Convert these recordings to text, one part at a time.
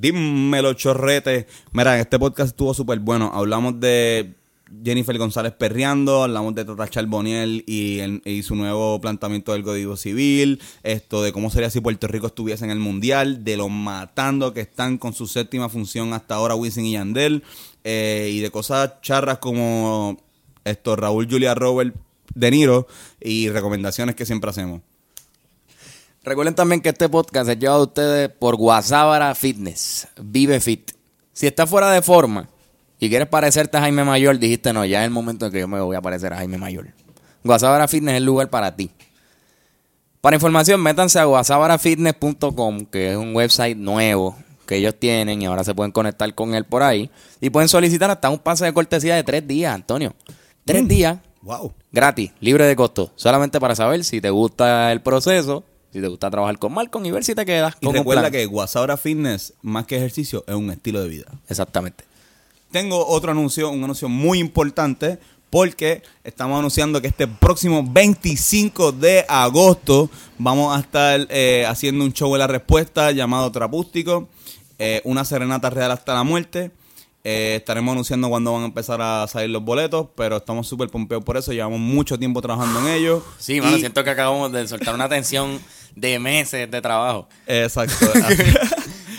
Dímelo, chorrete. Mira, este podcast estuvo súper bueno. Hablamos de Jennifer González perreando, hablamos de Tata Charboniel y, y su nuevo planteamiento del Código Civil, esto de cómo sería si Puerto Rico estuviese en el Mundial, de los matando que están con su séptima función hasta ahora Wisin y Yandel, eh, y de cosas charras como esto Raúl Julia Robert De Niro y recomendaciones que siempre hacemos. Recuerden también que este podcast es llevado a ustedes por Guasábara Fitness. Vive Fit. Si estás fuera de forma y quieres parecerte a Jaime Mayor, dijiste no, ya es el momento en que yo me voy a parecer a Jaime Mayor. Guasábara Fitness es el lugar para ti. Para información, métanse a guasabarafitness.com, que es un website nuevo que ellos tienen y ahora se pueden conectar con él por ahí. Y pueden solicitar hasta un pase de cortesía de tres días, Antonio. Tres días Wow. gratis, libre de costo, solamente para saber si te gusta el proceso, si te gusta trabajar con Malcolm y ver si te quedas Y con un recuerda plan. que Guasabra Fitness, más que ejercicio, es un estilo de vida. Exactamente. Tengo otro anuncio, un anuncio muy importante, porque estamos anunciando que este próximo 25 de agosto vamos a estar eh, haciendo un show de la respuesta llamado Trapústico, eh, una serenata real hasta la muerte. Eh, estaremos anunciando cuándo van a empezar a salir los boletos, pero estamos súper pompeados por eso. Llevamos mucho tiempo trabajando en ello. Sí, mano, Y- siento que acabamos de soltar una tensión de meses de trabajo. Exacto.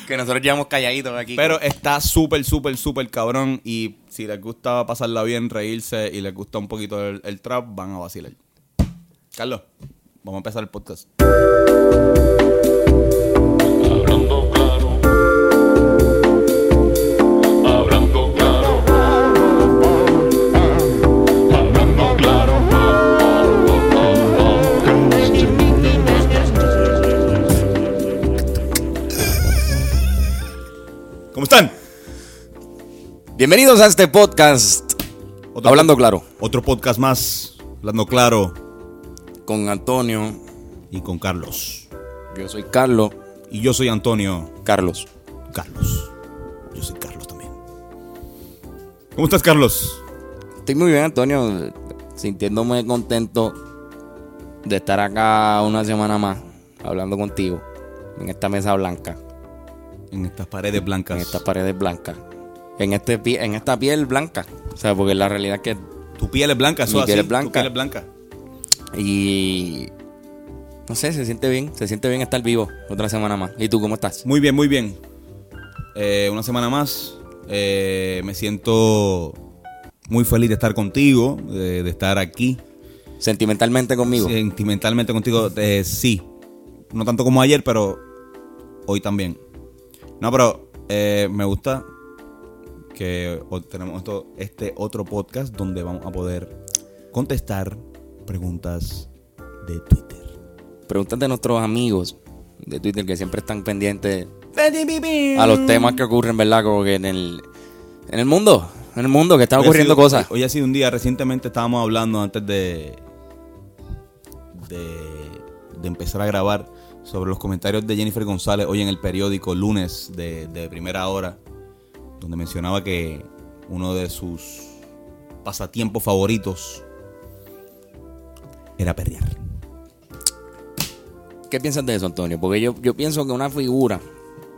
Que nosotros llevamos calladitos aquí. Pero está súper, súper, súper cabrón. Y si les gusta pasarla bien, reírse y les gusta un poquito el, el trap, van a vacilar. Carlos, vamos a empezar el podcast. Bienvenidos a este podcast. Otro Hablando claro. Otro podcast más, hablando claro. Con Antonio. Y con Carlos. Yo soy Carlos. Y yo soy Antonio. Carlos. Carlos. Yo soy Carlos también. ¿Cómo estás, Carlos? Estoy muy bien, Antonio. Sintiéndome contento de estar acá una semana más hablando contigo en esta mesa blanca. En estas paredes blancas. en estas paredes blancas, en este en esta piel blanca, o sea, porque la realidad es que Tu piel es blanca, eso Mi así, piel es Tu blanca. piel es blanca. y no sé, se siente bien, se siente bien estar vivo otra semana más. ¿Y tú cómo estás? Muy bien, muy bien. Eh, una semana más. Eh, me siento muy feliz de estar contigo, de, de estar aquí. Sentimentalmente conmigo. Sentimentalmente contigo, eh, sí. No tanto como ayer, pero hoy también. No, pero eh, me gusta que tenemos esto- este otro podcast donde vamos a poder contestar preguntas de Twitter. Pregúntate a nuestros amigos de Twitter que siempre están pendientes a los temas que ocurren, ¿verdad? Como que en el en el mundo, en el mundo que están ocurriendo sido- cosas. Hoy, hoy ha sido un día, recientemente estábamos hablando antes de, de, de empezar a grabar sobre los comentarios de Jennifer González hoy en el periódico lunes de, de primera hora, donde mencionaba que uno de sus pasatiempos favoritos era perrear. ¿Qué piensas de eso, Antonio? Porque yo, yo pienso que una figura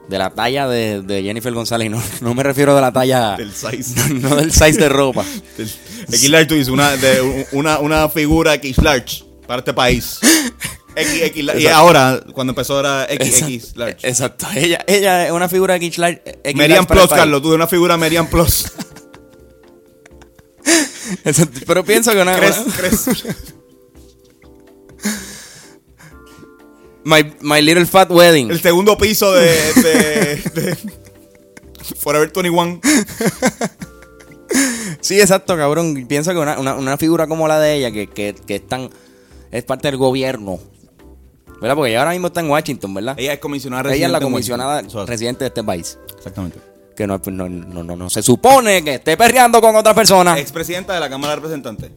de la talla de, de Jennifer González, no, no me refiero de la talla Del size. no del size de ropa. X Large, tú dices, una, de, una, una figura X Large para este país. X, X, large. y ahora, cuando empezó era X, X Large. Exacto. Ella, ella es una figura X large. X Merian large Plus. Carlos, tú de una figura Merian Plus. Exacto. Pero pienso que una. ¿Crees? una- crees? my, my Little Fat Wedding. El segundo piso de, de, de Forever 21. Sí, exacto, cabrón. Pienso que una, una, una figura como la de ella, que, que, que es, tan- es parte del gobierno. ¿Verdad? Porque ella ahora mismo está en Washington, ¿verdad? Ella es comisionada Ella es la residente comisionada residente de este país. Exactamente. Que no, no, no, no, no se supone que esté perreando con otra persona. Expresidenta de la Cámara de Representantes.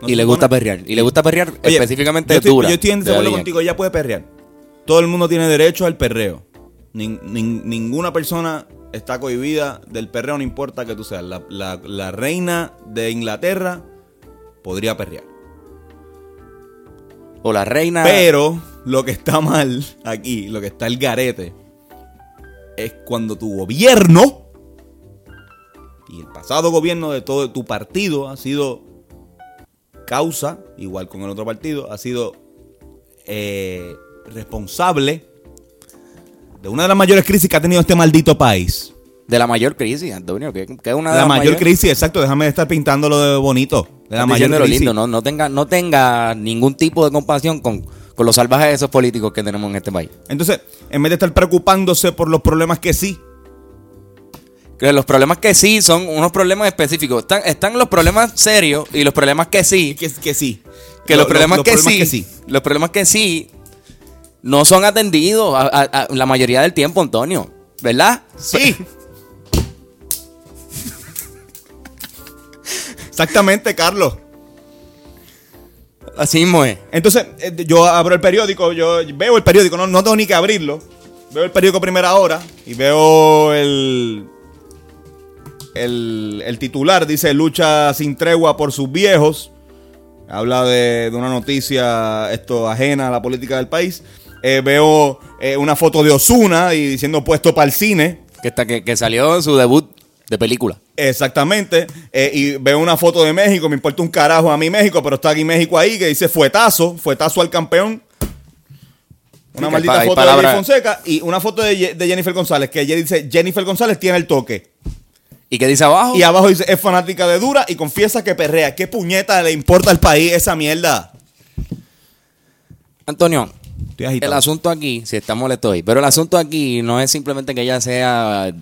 No y le supone- gusta perrear. Y le gusta perrear Oye, específicamente yo estoy, dura. Yo estoy en de desacuerdo contigo, ella puede perrear. Todo el mundo tiene derecho al perreo. Nin- nin- ninguna persona está cohibida del perreo, no importa que tú seas. La, la- la reina de Inglaterra podría perrear. O la reina. Pero lo que está mal aquí, lo que está el garete, es cuando tu gobierno y el pasado gobierno de todo tu partido ha sido causa, igual con el otro partido, ha sido eh, responsable de una de las mayores crisis que ha tenido este maldito país. De la mayor crisis, Antonio, que, que es una de la las mayor mayores- crisis, exacto, déjame estar pintándolo de bonito. De la mayor crisis. lindo, no, no tenga, no tenga ningún tipo de compasión con, con los salvajes de esos políticos que tenemos en este país. Entonces, en vez de estar preocupándose por los problemas que sí, Que los problemas que sí son unos problemas específicos. Están, están los problemas serios y los problemas que sí. que, que sí. Que Lo- los problemas, los que, problemas sí, Los problemas que sí no son atendidos a- a- a la mayoría del tiempo, Antonio. ¿Verdad? Sí. Exactamente, Carlos. Así mismo es. Entonces, eh, yo abro el periódico, yo veo el periódico, no, no tengo ni que abrirlo. Veo el periódico a primera hora y veo el, el, el titular, dice lucha sin tregua por sus viejos. Habla de, de una noticia esto ajena a la política del país. Eh, veo eh, una foto de Osuna y diciendo puesto para el cine. Que, está, que, que salió en su debut de película. Exactamente. Eh, y veo una foto de México, me importa un carajo a mí México, pero está aquí México ahí que dice fuetazo, fuetazo al campeón. Una Sí, maldita foto palabra- de Fonseca y una foto de, Ye- de Jennifer González, que ella dice Jennifer González tiene el toque. ¿Y qué dice abajo? Y abajo dice es fanática de Dura y confiesa que perrea. ¿Qué puñeta le importa al país esa mierda? Antonio, el asunto aquí, si está molesto hoy, pero el asunto aquí no es simplemente que ella sea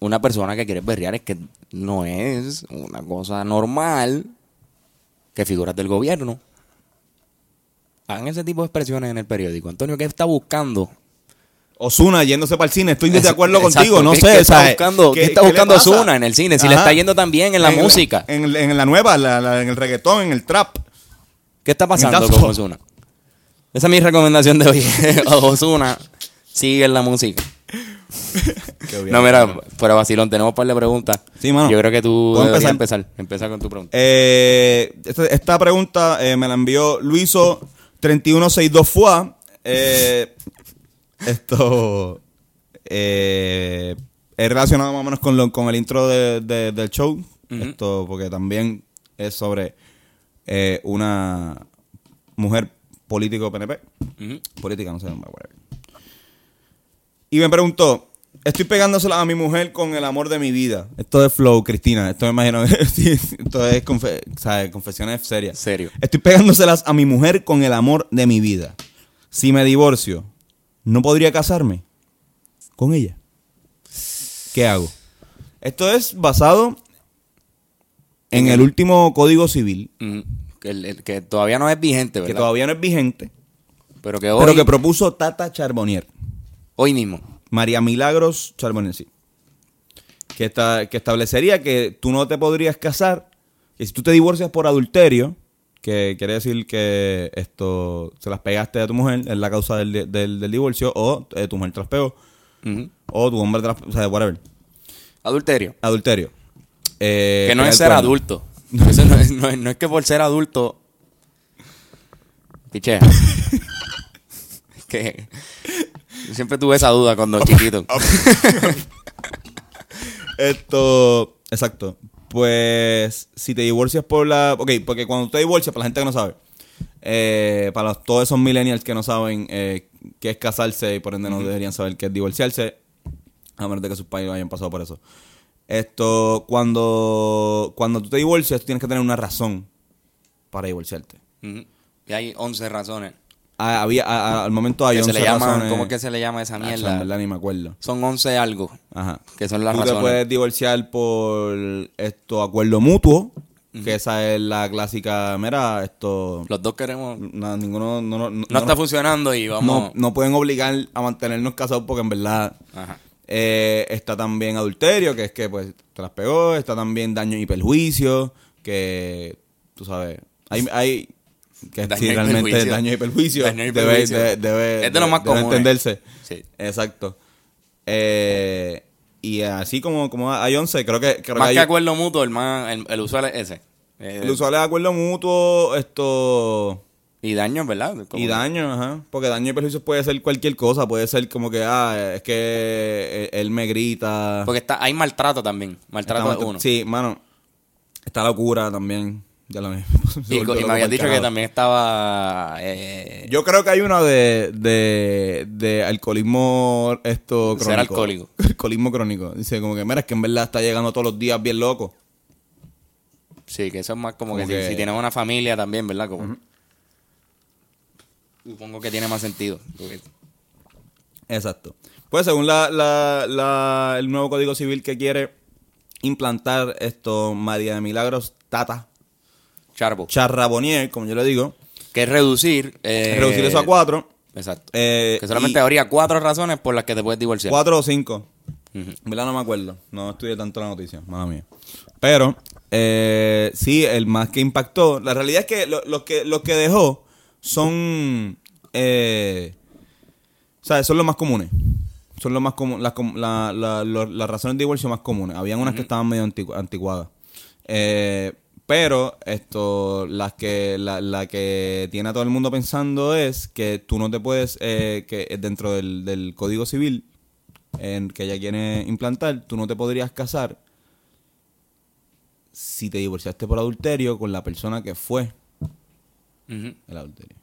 una persona que quiere berrear, es que no es una cosa normal que figuras del gobierno hagan ese tipo de expresiones en el periódico. Antonio, ¿qué está buscando? Osuna yéndose para el cine, estoy de acuerdo exacto. contigo, no ¿Qué- sé. qué está buscando- ¿qué- qué está buscando? Ozuna en el cine? Si le está yendo tan bien en la música. En, en la nueva, la- la- en el reggaetón, en el trap. ¿Qué está pasando con Osuna? Esa es mi recomendación de hoy. Osuna sigue en la música. No, mira, fuera vacilón, tenemos un par de preguntas. Sí, mano. Yo creo que tú ¿Puedo deberías empezar? empezar. Empieza con tu pregunta. Eh, esta, esta pregunta eh, me la envió Luiso 3162 FUA. Eh, esto eh, es relacionado más o menos con, lo- con el intro de- de- del show. Esto porque también es sobre eh, una mujer político PNP. Ujú. Política, no sé, whatever. Y me preguntó, estoy pegándosela a mi mujer con el amor de mi vida. Esto es flow, Cristina. Esto me imagino que esto es confe- ¿sabes? confesiones serias. Serio. Estoy pegándoselas a mi mujer con el amor de mi vida. Si me divorcio, ¿no podría casarme con ella? ¿Qué hago? Esto es basado en el último Código Civil, Ujú. Que, el- el- que todavía no es vigente, que ¿verdad? todavía no es vigente, pero que hoy, pero que propuso Tata Charbonnier. Hoy mismo. María Milagros Charbonnier, sí. Que, esta- que establecería que tú no te podrías casar, que si tú te divorcias por adulterio, que quiere decir que esto se las pegaste a tu mujer, es la causa del, del- del divorcio, o eh, tu mujer te las pegó, o tu hombre te las o sea, whatever. Adulterio. Adulterio. Eh, que no es ser adulto. Eso no, es, no es- no es que por ser adulto. Pichea. Que. Siempre tuve esa duda cuando chiquito. Esto, exacto. Pues si te divorcias por la... Ok, porque cuando te divorcias, para la gente que no sabe, eh, para los- todos esos millennials que no saben eh, qué es casarse y por ende no deberían saber qué es divorciarse, a menos de que sus padres hayan pasado por eso. Esto, cuando, cuando tú te divorcias, tú tienes que tener una razón para divorciarte. Y hay 11 razones. Ah, había, a- a- al momento hay Que se 11 le llama, razones. ¿Cómo que se le llama esa Ah, mierda? en verdad ni me acuerdo. Son 11 algo. Ajá. Que son las Tú razones. te puedes divorciar por esto acuerdo mutuo, que esa es la clásica, mira, esto Los dos queremos. No, no, ninguno no, no, no- está funcionando y no, vamos. no pueden obligar a mantenernos casados porque en verdad Ajá. eh, está también adulterio, que es que pues te las pegó, está también daño y perjuicio, que tú sabes, hay, hay que Daño sí, realmente daño y perjuicio, Daño y perjuicio. debe- debe- Es de lo más común, eh. entenderse. Sí. Exacto. Eh, y así como, como hay 11, creo que, creo Más que hay, acuerdo mutuo, el, más, el, el usual es ese. Eh, el usual es acuerdo mutuo, esto... Y daños, ¿verdad? Y daño, ajá. Porque daño y perjuicios puede ser cualquier cosa. Puede ser como que, ah, es que él, él me grita. Porque está, hay maltrato también. Maltrato Está- uno. Sí, mano. Está locura también. Ya lo y, se y me habías dicho que también estaba... eh, Yo creo que hay una de, de, de alcoholismo esto crónico. Ser alcohólico. alcoholismo crónico. Dice como que, mira, es que en verdad está llegando todos los días bien loco. Sí, que eso es más como, Como que, si- que- Si, tienes una familia también, ¿verdad? Como, Supongo que tiene más sentido. porque- Exacto. Pues según la, la, la- el nuevo Código Civil que quiere implantar esto, María de Milagros Tata Charbo. Charrabonier, como yo le digo, que es reducir... eh, reducir eso a cuatro. Exacto. eh, que solamente y- habría cuatro razones por las que te puedes divorciar. Cuatro o cinco. En verdad no me acuerdo. No estudié tanto la noticia, mala mía. Pero, eh, sí, el más que impactó. La realidad es que lo, lo que lo que dejó son. Eh, ¿Sabes? Son los más comunes. Son los más comunes. Las, com- la- la- lo- las razones de divorcio más comunes. Habían unas que estaban medio anticu- anticuadas. Eh, pero esto, las que, la, la que tiene a todo el mundo pensando es que tú no te puedes, eh, que dentro del, del Código Civil, en que ella quiere implantar, tú no te podrías casar si te divorciaste por adulterio con la persona que fue el adulterio.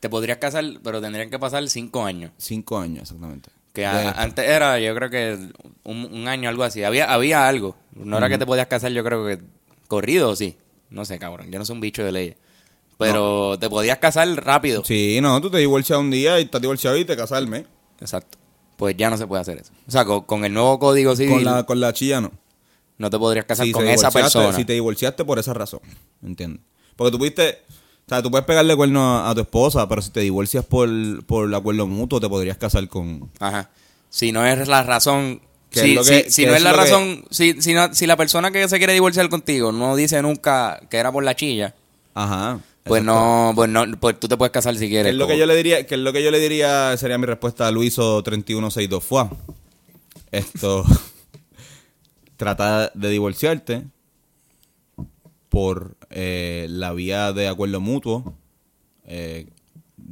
Te podrías casar, pero tendrían que pasar cinco años. Cinco años, exactamente. Que a- antes era, yo creo que un, un año, algo así. Había, había algo. No era que te podías casar, yo creo que corrido, sí. No sé, cabrón. Yo no soy un bicho de leyes. Pero te podías casar rápido. Sí, no, tú te divorcias un día y estás divorciado y te casas al mes. Exacto. Pues ya no se puede hacer eso. O sea, con, con el nuevo código civil, Con la, con la chilla no. no te podrías casar Si con esa persona. Si te divorciaste por esa razón, ¿entiendes? Porque tú pudiste, o sea, tú puedes pegarle cuerno a, a tu esposa, pero si te divorcias por, por el acuerdo mutuo, te podrías casar con... Ajá. Si no es la razón. Que Si, es lo que- si- no es la razón. Si, si, no- si la persona que se quiere divorciar contigo no dice nunca que era por la chilla, Ajá. pues no, pues no, pues tú te puedes casar si Que quieres. es lo que yo le diría, que es lo que yo le diría sería mi respuesta a Luiso 3162 fue esto trata de divorciarte por eh, la vía de acuerdo mutuo eh,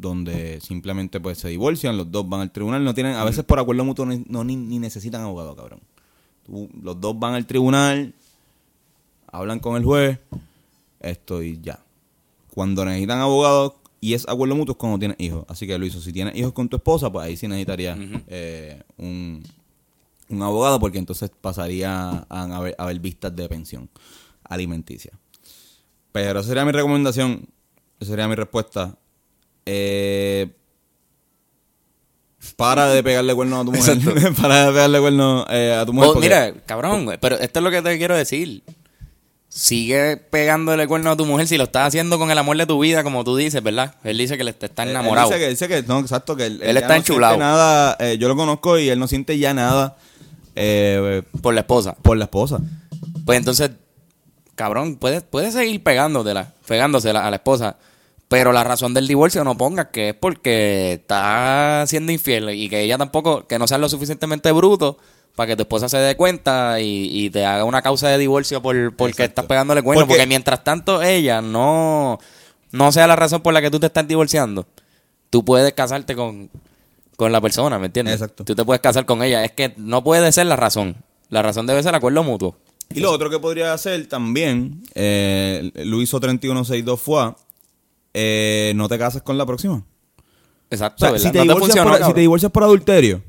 donde simplemente pues se divorcian, los dos van al tribunal, no tienen, a veces por acuerdo mutuo ni, no, ni, ni necesitan abogado, cabrón. Tú- los dos van al tribunal, hablan con el juez, esto y ya. Cuando necesitan abogados y es acuerdo mutuo es cuando tienes hijos. Así que Luis, si tienes hijos con tu esposa, pues ahí sí necesitarías eh, un, un abogado porque entonces pasaría a haber, a haber vistas de pensión alimenticia. Pero esa sería mi recomendación, esa sería mi respuesta. Eh, para de pegarle cuernos a tu mujer. para de pegarle cuernos eh, a tu mujer. Oh, porque- mira, cabrón, güey, pero esto es lo que te quiero decir. Sigue pegándole cuerno a tu mujer si lo estás haciendo con el amor de tu vida, como tú dices, ¿verdad? Él dice que le está enamorado. Él dice que, dice que no, exacto, que él, está no enchulado. nada, eh, yo lo conozco y él no siente ya nada eh, Por la esposa. por la esposa. Pues entonces, cabrón, puedes, puedes seguir pegándotela, pegándosela a la esposa. Pero la razón del divorcio no pongas que es porque está siendo infiel y que ella tampoco, que no sea lo suficientemente bruto para que tu esposa se dé cuenta y, y te haga una causa de divorcio por porque Exacto. estás pegándole cuerno. Porque- Porque, mientras tanto ella no, no sea la razón por la que tú te estás divorciando, tú puedes casarte con, con la persona, ¿me entiendes? Exacto. Tú te puedes casar con ella. Es que no puede ser la razón. La razón debe ser acuerdo mutuo. Y lo otro que podría hacer también, eh, Luiso 3162 fue, eh, no te cases con la próxima. O Exacto, si te, No te divorcias funcionó, por, si cabrón. te divorcias por adulterio,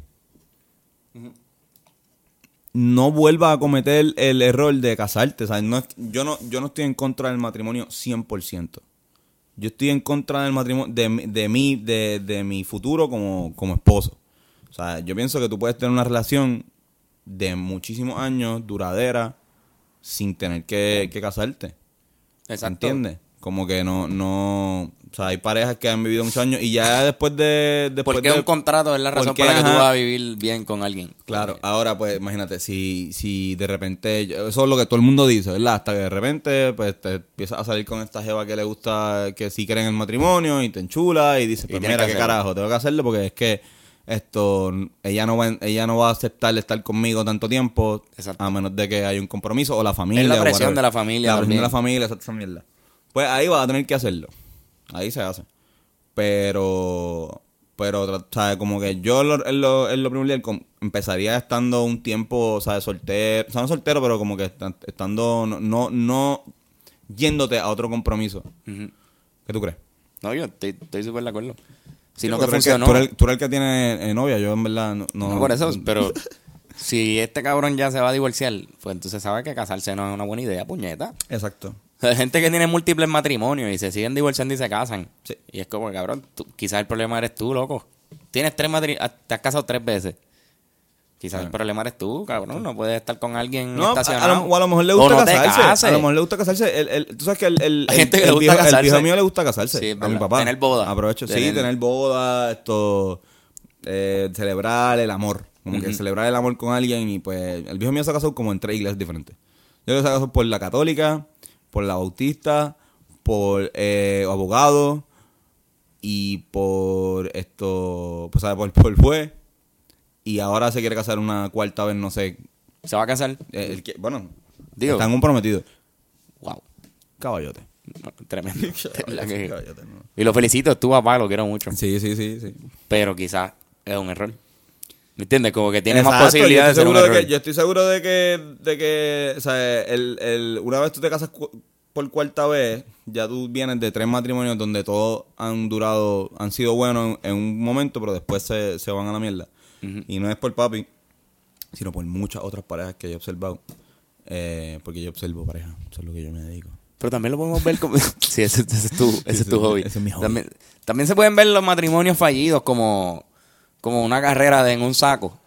no vuelvas a cometer el error de casarte. No yo, no, yo no estoy en contra del matrimonio 100%. Yo estoy en contra del matrimonio, de, mi- de mí, de, de mi futuro como, como esposo. O sea, yo pienso que tú puedes tener una relación de muchísimos años, duradera, sin tener que, que casarte. Exacto. ¿Entiendes? Como que no, no, o sea, hay parejas que han vivido muchos años y ya después de, después Porque de, un contrato es la razón por la que tú vas a vivir bien con alguien. Claro, ahora pues imagínate, si, si de repente, eso es lo que todo el mundo dice, ¿verdad? Hasta que de repente pues te empiezas a salir con esta jeva que le gusta, que sí creen en el matrimonio y te enchula y dices, pues mira, qué hacerlo. carajo, tengo que hacerlo porque es que esto, ella no va, ella no va a aceptar estar conmigo tanto tiempo Exacto. a menos de que haya un compromiso o la familia. Es la presión de la familia La presión de la familia, esa mierda. Pues ahí vas a tener que hacerlo. Ahí se hace. pero, pero, ¿sabes? Como que yo lo, en lo, en lo primordial empezaría estando un tiempo, ¿sabes? Soltero, o sea, no soltero, pero como que esta- estando, no, no, no yéndote a otro compromiso. ¿Qué tú crees? No, yo estoy estoy súper de acuerdo. Si Sí, no te funcionó. Tú eres, tú eres el que tiene eh, novia, yo en verdad no. no- No, por eso, pero si este cabrón ya se va a divorciar, pues entonces sabe que casarse no es una buena idea, puñeta. Exacto. Hay gente que tiene múltiples matrimonios y se siguen divorciando y se casan. Sí. Y es como, cabrón, tú- quizás el problema eres tú, loco. Tienes tres matrimonios, te has casado tres veces. Quizás el problema eres tú, cabrón. No puedes estar con alguien No, a, a estacionado. lo, o a lo mejor le gusta no casarse. A lo mejor le gusta casarse. El, el- tú sabes que el, el, gente que el le gusta viejo, el viejo mío le gusta casarse. Sí, a mi papá. Tener boda. Aprovecho. Sí, Tener- tener boda, esto. eh, celebrar el amor. Como que celebrar el amor con alguien. Y pues el viejo mío se ha casado como en tres iglesias diferentes. Yo se ha casado por la católica, por la bautista, por eh, abogado y por esto. Pues, ¿sabes? Por, por juez. Y ahora se quiere casar una cuarta vez, no sé. Se va a casar. eh, el que, bueno, Digo. están comprometidos. Wow. Caballote. Tremendo. La que- Caballote, no. Y lo felicito, tu papá lo quiero mucho. Sí, sí, sí, sí. Pero quizás es un error. ¿Me entiendes? Como que tiene más posibilidades yo de estoy seguro de error. que, Yo estoy seguro de que, de que o sea, el, el, una vez tú te casas por cuarta vez, ya tú vienes de tres matrimonios donde todos han durado, han sido buenos en, en un momento, pero después se, se van a la mierda. Y no es por papi, sino por muchas otras parejas que yo he observado. Eh, porque yo observo parejas, eso es lo que yo me dedico. Pero también lo podemos ver como... sí, ese, ese es tu, ese es tu hobby. ese es mi hobby. También, también se pueden ver los matrimonios fallidos como, como una carrera de en un saco.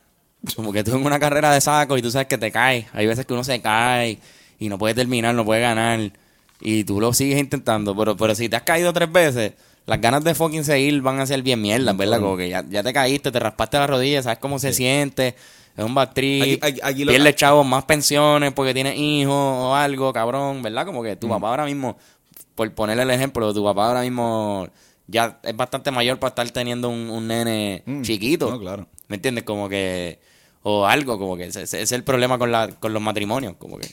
Como que tú en una carrera de saco y tú sabes que te caes. Hay veces que uno se cae y no puede terminar, no puede ganar. Y tú lo sigues intentando. Pero, pero si te has caído tres veces, las ganas de fucking seguir van a ser bien mierdas, ¿verdad? Como que ya, ya te caíste, te raspaste la rodilla, sabes cómo se siente. Es un lo- Pierdes, chavos, más pensiones porque tienes hijos o algo, cabrón, ¿verdad? Como que tu papá ahora mismo, por ponerle el ejemplo, tu papá ahora mismo ya es bastante mayor para estar teniendo un, un nene Mm, chiquito. no, claro. ¿Me entiendes? Como que... O algo, como que ese, ese es el problema con, la, con los matrimonios. Como que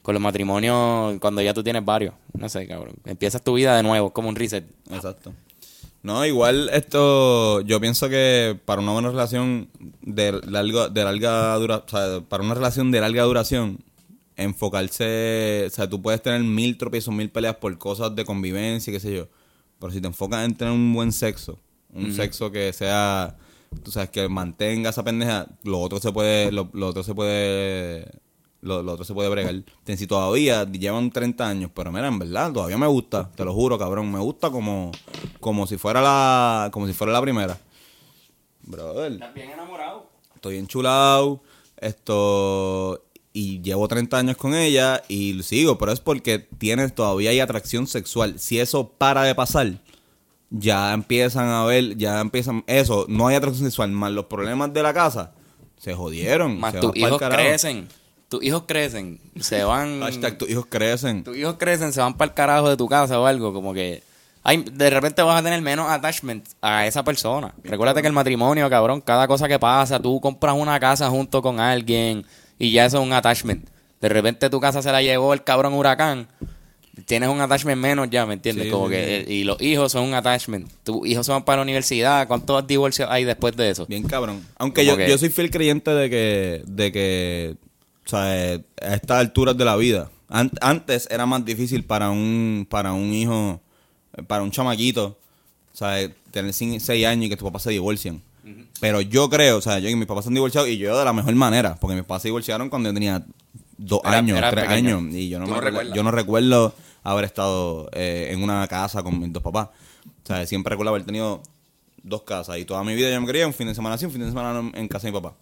con los matrimonios, cuando ya tú tienes varios. No sé, cabrón. Empiezas tu vida de nuevo, como un reset. Exacto. No, igual esto, yo pienso que para una buena relación de larga, de larga dura, o sea, para una relación de larga duración, enfocarse, o sea, tú puedes tener mil tropiezos, mil peleas por cosas de convivencia, qué sé yo, pero si te enfocas en tener un buen sexo, un sexo que sea, tú sabes, que mantenga esa pendeja, lo otro se puede, lo, lo otro se puede, lo, lo otro se puede bregar. Ten- Si todavía llevan 30 años, pero mira, en verdad, todavía me gusta, te lo juro, cabrón, me gusta como, como si fuera la, como si fuera la primera. Brother ¿Estás bien enamorado? estoy enchulado, esto, y llevo 30 años con ella y sigo, pero es porque tienes todavía hay atracción sexual. Si eso para de pasar, ya empiezan a ver, ya empiezan, eso, no hay atracción sexual, más los problemas de la casa, se jodieron. Más se tus hijos crecen. Tus hijos crecen. Se van... Hashtag, tus hijos crecen. tus hijos crecen, se van para el carajo de tu casa o algo, como que de repente vas a tener menos attachment a esa persona. Recuérdate que el matrimonio, cabrón, cada cosa que pasa, tú compras una casa junto con alguien y ya eso es un attachment. De repente tu casa se la llevó el cabrón huracán, tienes un attachment menos ya, ¿me entiendes? Sí, como que sí. y los hijos son un attachment. Tus hijos se van para la universidad, ¿cuántos divorcios hay después de eso? Bien cabrón. Aunque yo, que- yo soy fiel creyente de que, de que, o sea, eh, a estas alturas de la vida, an- antes era más difícil para un, para un hijo, eh, para un chamaquito, o sea, eh, tener 6 años y que tus papás se Pero yo creo, o sea, yo y mis papás se han divorciado y yo de la mejor manera, porque mis papás se divorciaron cuando yo tenía dos Era- años, era tres pequeño. años, y yo no, ¿Tú me recuerdas? yo no recuerdo haber estado eh, en una casa con mis dos papás. O sea, siempre recuerdo haber tenido dos casas y toda mi vida yo me quería un fin de semana así, un fin de semana en, en casa de mi papá.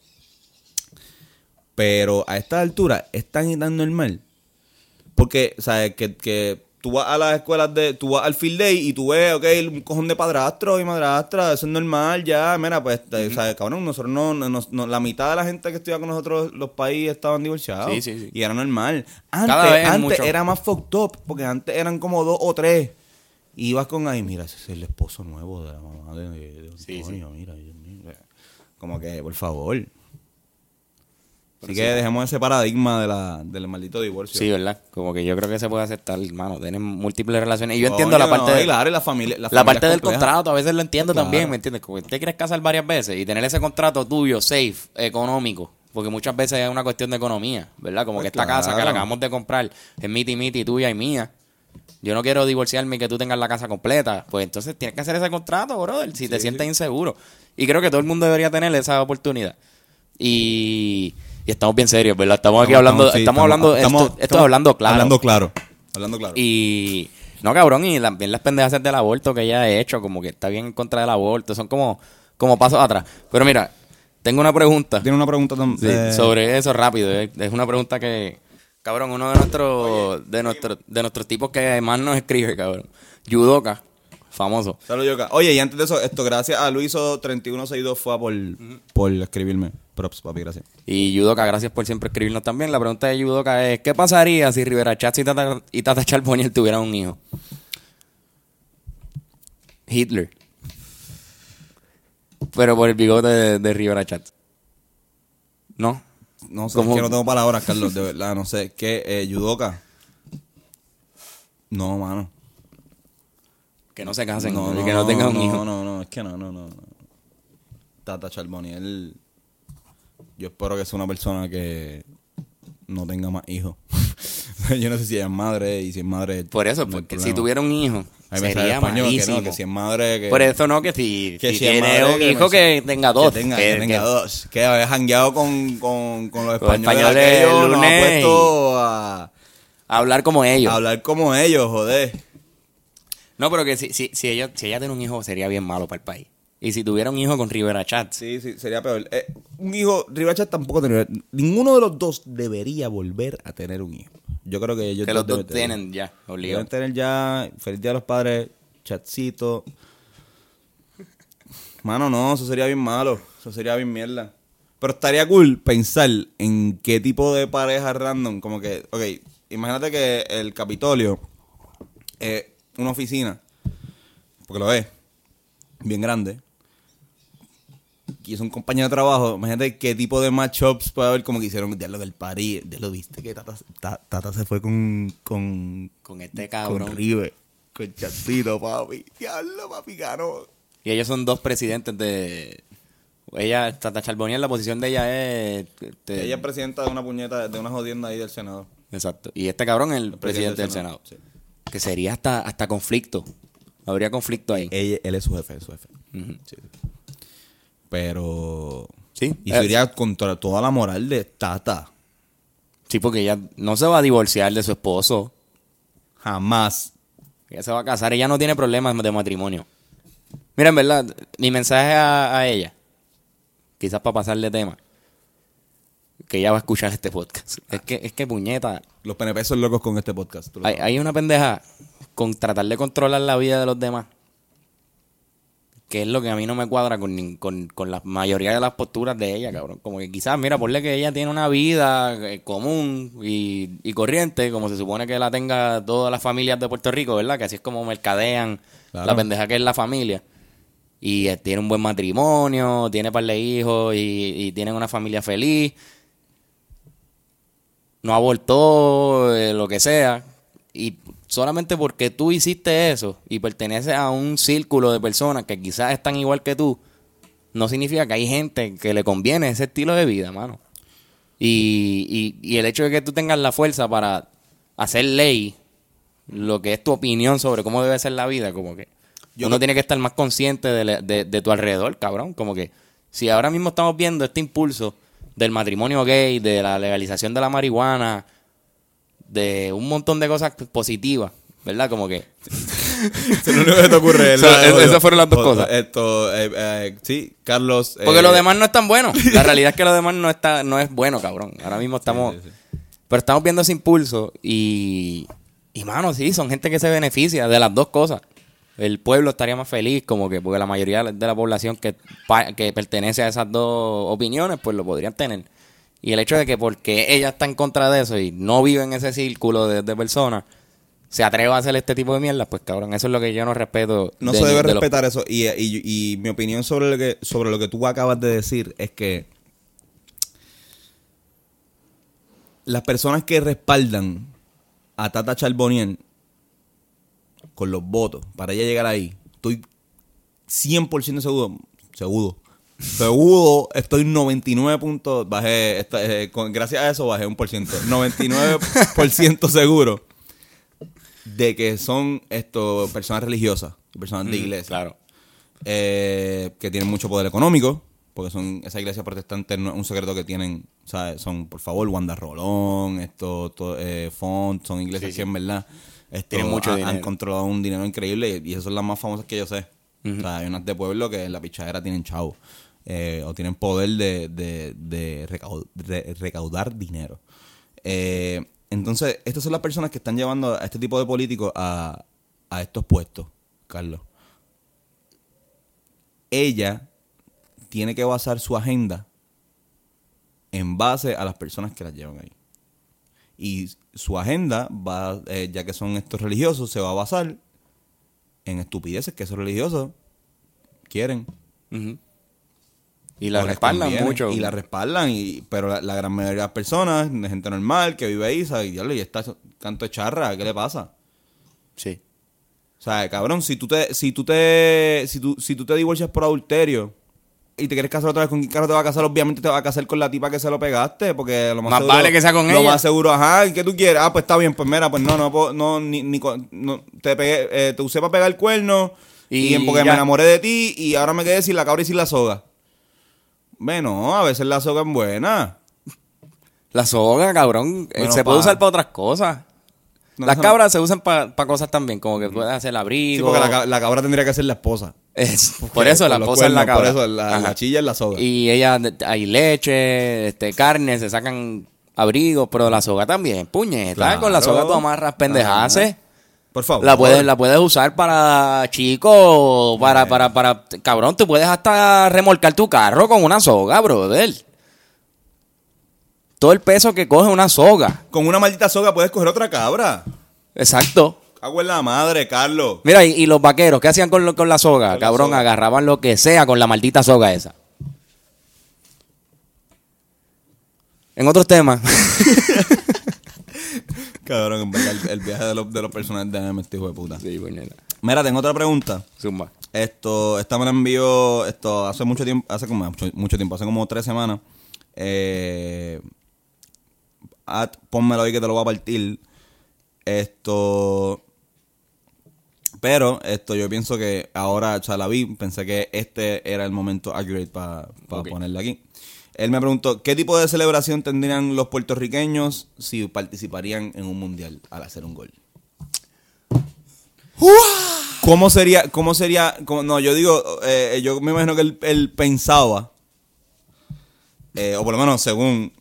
Pero a esta altura es tan y tan normal. Porque, ¿sabes? Que, que tú vas a las escuelas de. Tú vas al field day y tú ves, ok, un cojón de padrastro y madrastra, eso es normal, ya. Mira, pues, te- ¿sabes? Cabrón, nosotros no, no- no- La mitad de la gente que estudia con nosotros, los países estaban divorciados. Sí, sí, sí. Y era normal. Antes, antes era más fucked up, porque antes eran como dos o tres. Y ibas con ahí, mira, ese es el esposo nuevo de la mamá de, de Antonio, mira, Dios mío. Como que, por favor. Así que dejemos ese paradigma de la, del maldito divorcio. Sí, ¿verdad? Como que yo creo que se puede aceptar, hermano. Tienen múltiples relaciones. Y yo Coño, entiendo la parte no, de, claro, y la familia. La, la familia parte del contrato, a veces lo entiendo Claro. también, ¿me entiendes? Como que te quieres casar varias veces y tener ese contrato tuyo, safe, económico. Porque muchas veces es una cuestión de economía, ¿verdad? Como Pues que esta claro. casa que la acabamos de comprar es miti miti tuya y mía. Yo no quiero divorciarme y que tú tengas la casa completa. Pues entonces tienes que hacer ese contrato, brother, si te sientes inseguro. Y creo que todo el mundo debería tener esa oportunidad. Y, y estamos bien serios, ¿verdad? Estamos aquí hablando, sí, estamos, hablando, esto, esto es hablando claro. Hablando claro. Hablando claro. Y no, cabrón, y también las pendejas del aborto que ella ha hecho, como que está bien en contra del aborto, son como, como pasos atrás. Pero mira, tengo una pregunta Tiene una pregunta tam- sí, eh, sobre eso rápido. eh. Es una pregunta que, cabrón, uno de nuestros, de nuestros, de nuestros tipos que más nos escribe, cabrón. Yudoka, famoso. Salud, Yoka. Oye, y antes de eso, esto, gracias a Luiso3162 fue a por, por escribirme. Props, papi, gracias. Y Yudoka, gracias por siempre escribirnos también. La pregunta de Yudoka es, ¿qué pasaría si Rivera Chats y Tata, y Tata Charbonnier tuvieran un hijo? Hitler. Pero por el bigote de, de Rivera Chats. ¿No? No sé, ¿Cómo? es que no tengo palabras, Carlos, de verdad, no sé. ¿Qué? Eh, ¿Yudoka? No, mano. Que no se casen No, y no, que no tengan un no, hijo. No, no, es que no, no, no. no. Tata Charboniel, yo espero que sea una persona que no tenga más hijos. yo no sé si ella es madre y si es madre. Por eso, no porque si tuviera un hijo, A sería español que no, que si es madre que... Por eso no, que si, que si tiene madre un que hijo que tenga dos. Que tenga, que- que tenga que- dos. Que haya jangueado con, con, con los Los españoles, españoles aquellos, nos ha lunes puesto a, Hablar como ellos. a hablar como ellos, joder. No, pero que si, si, si, ella, si ella tiene un hijo sería bien malo para el país. Y si tuviera un hijo con Rivera Chats, Sí, sí, sería peor. Eh, un hijo, Rivera tampoco tendría. Ninguno de los dos debería volver a tener un hijo. Yo creo que ellos que los dos tener. tienen ya, obligado. Deben tener ya. Feliz día a los padres, chatcito. Mano, no, eso sería bien malo. Eso sería bien mierda. Pero estaría cool pensar en qué tipo de pareja random. Como que, ok, imagínate que el Capitolio es una oficina. Porque lo es. Bien grande. Y es un compañero de trabajo. Imagínate qué tipo de matchups puede haber. Como que hicieron diálogo del París. De lo viste que Tata, Ta- Tata se fue con. con Con este con cabrón. River, con Chacito, papi. Diablo, papi, ganó. Y ellos son dos presidentes de... Ella, Tata Charbonnier, la posición de ella es... este, Ella es presidenta de una puñeta, de una jodienda ahí del Senado. Exacto. Y este cabrón es el presidente, del Senado. Sí. Que sería hasta, hasta conflicto. Habría conflicto ahí. Él es su jefe, es su jefe. Sí. Pero. Sí. Y Eh, sería contra toda la moral de Tata. Sí, porque ella no se va a divorciar de su esposo. Jamás. Ella se va a casar. Ella no tiene problemas de matrimonio. Mira, en verdad, mi mensaje a, a ella, quizás para pasar de tema, que ella va a escuchar este podcast. Es que, es que puñeta, Los PNP son locos con este podcast. hay, hay una pendeja con tratar de controlar la vida de los demás. Que es lo que a mí no me cuadra con, con, con la mayoría de las posturas de ella, cabrón. Como que quizás, mira, ponle que ella tiene una vida eh, común y, y corriente, como se supone que la tenga todas las familias de Puerto Rico, ¿verdad? Que así es como mercadean Claro. la pendeja que es la familia. Y eh, tiene un buen matrimonio, tiene par de hijos y, y tienen una familia feliz. No abortó, eh, lo que sea. Y solamente porque tú hiciste eso y perteneces a un círculo de personas que quizás están igual que tú, no significa que hay gente que le conviene ese estilo de vida, mano. Y, y, y el hecho de que tú tengas la fuerza para hacer ley, lo que es tu opinión sobre cómo debe ser la vida, como que Yo uno no- tiene que estar más consciente de, de- de tu alrededor, cabrón. Como que si ahora mismo estamos viendo este impulso del matrimonio gay, de la legalización de la marihuana, de un montón de cosas positivas, ¿verdad? Como que Eso es lo único que te ocurre. Esas fueron las dos O- cosas. Esto, eh, eh, sí, Carlos. Porque eh, lo demás no es tan bueno. La realidad es que lo demás no está, no es bueno, cabrón. Ahora mismo estamos. sí, sí. Pero estamos viendo ese impulso y. Y mano, sí, son gente que se beneficia de las dos cosas. El pueblo estaría más feliz, como que, porque la mayoría de la población que, pertenece a esas dos opiniones, pues lo podrían tener. Y el hecho de que porque ella está en contra de eso y no vive en ese círculo de, de personas, se atreva a hacer este tipo de mierda, pues cabrón, eso es lo que yo no respeto. No de se debe de los- respetar eso. Y, y- y mi opinión sobre lo, que, sobre lo que tú acabas de decir es que las personas que respaldan a Tata Charboniel con los votos para ella llegar ahí, estoy 100% seguro, seguro, seguro, estoy 99 puntos, bajé, esta- eh, con- gracias a eso bajé un por ciento, 99% seguro de que son esto personas religiosas, personas de iglesia Claro. eh, que tienen mucho poder económico, porque son esa iglesia protestante no es un secreto que tienen, ¿sabes? Son, por favor, Wanda Rolón, esto, to- eh, Font, son iglesias Sí, sí. que en verdad esto, Tienen mucho han, dinero. han controlado un dinero increíble y, y esas son las más famosas que yo sé. O sea, hay unas de pueblo que en la pichadera tienen chavo. eh, o tienen poder de, de, de recau- de recaudar dinero. Eh, entonces, estas son las personas que están llevando a este tipo de políticos a, a estos puestos, Carlos ella tiene que basar su agenda en base a las personas que las llevan ahí. Y su agenda, va, eh, ya que son estos religiosos, se va a basar en estupideces que esos religiosos quieren. Y la respaldan conviene, mucho. Y la respaldan, y, pero la, la gran mayoría de las personas, de gente normal, que vive ahí, sabe, y está canto de charra, ¿qué le pasa? Sí. O sea, cabrón, si tú te, si tú te, si tú, si tú te divorcias por adulterio y te quieres casar otra vez con quién carajo te vas a casar, obviamente te vas a casar con la tipa que se lo pegaste, porque lo más, Más seguro, vale que sea con lo ella. más seguro, ajá, ¿y qué tú quieres? Ah, pues está bien, pues mira, pues no, no, no, ni, ni no, te pegué, eh, te usé para pegar el cuerno y, Y porque me enamoré de ti y ahora me quedé sin la cabra y sin la soga. Bueno, a veces la soga es buena. La soga, cabrón, eh, Bueno, se puede usar para otras cosas. No, Las no- cabras se usan para cosas también, como que puedes hacer el Sí, abrigo. porque la, ca- la cabra tendría que ser la esposa. Es- por eso, la esposa es la cabra. Por eso, la, la chilla es la soga. Y ella, hay leche, este, carne, se sacan abrigos, pero la soga también, puñeta. Claro. Con la soga tú amarras pendejaces. Por favor. La puedes, la puedes usar para chicos, para, para, para, cabrón, tú puedes hasta remolcar tu carro con una soga, brother. Todo el peso que coge una soga. Con una maldita soga puedes coger otra cabra. Exacto. Cago en la madre, Carlos. Mira, y, y los vaqueros, ¿qué hacían con, lo- con la soga? Con la cabrón, soga. agarraban lo que sea con la maldita soga esa. En otros temas. Cabrón, en verdad, el, el viaje de los, de los personajes de anime, este hijo de puta. sí, puñeta. Mira, tengo otra pregunta. Zumba. Esto, esta me la envió esto hace mucho tiempo, hace como mucho, mucho tiempo, hace como tres semanas. Eh, at, pónmelo ahí que te lo voy a partir. Esto. Pero, esto, yo pienso que ahora, la vi, pensé que este era el momento accurate para Ok. ponerla aquí. Él me preguntó, ¿qué tipo de celebración tendrían los puertorriqueños si participarían en un mundial al hacer un gol? ¿Cómo sería, cómo sería, cómo- no, yo digo, eh, yo me imagino que él, él pensaba, eh, o por lo menos según,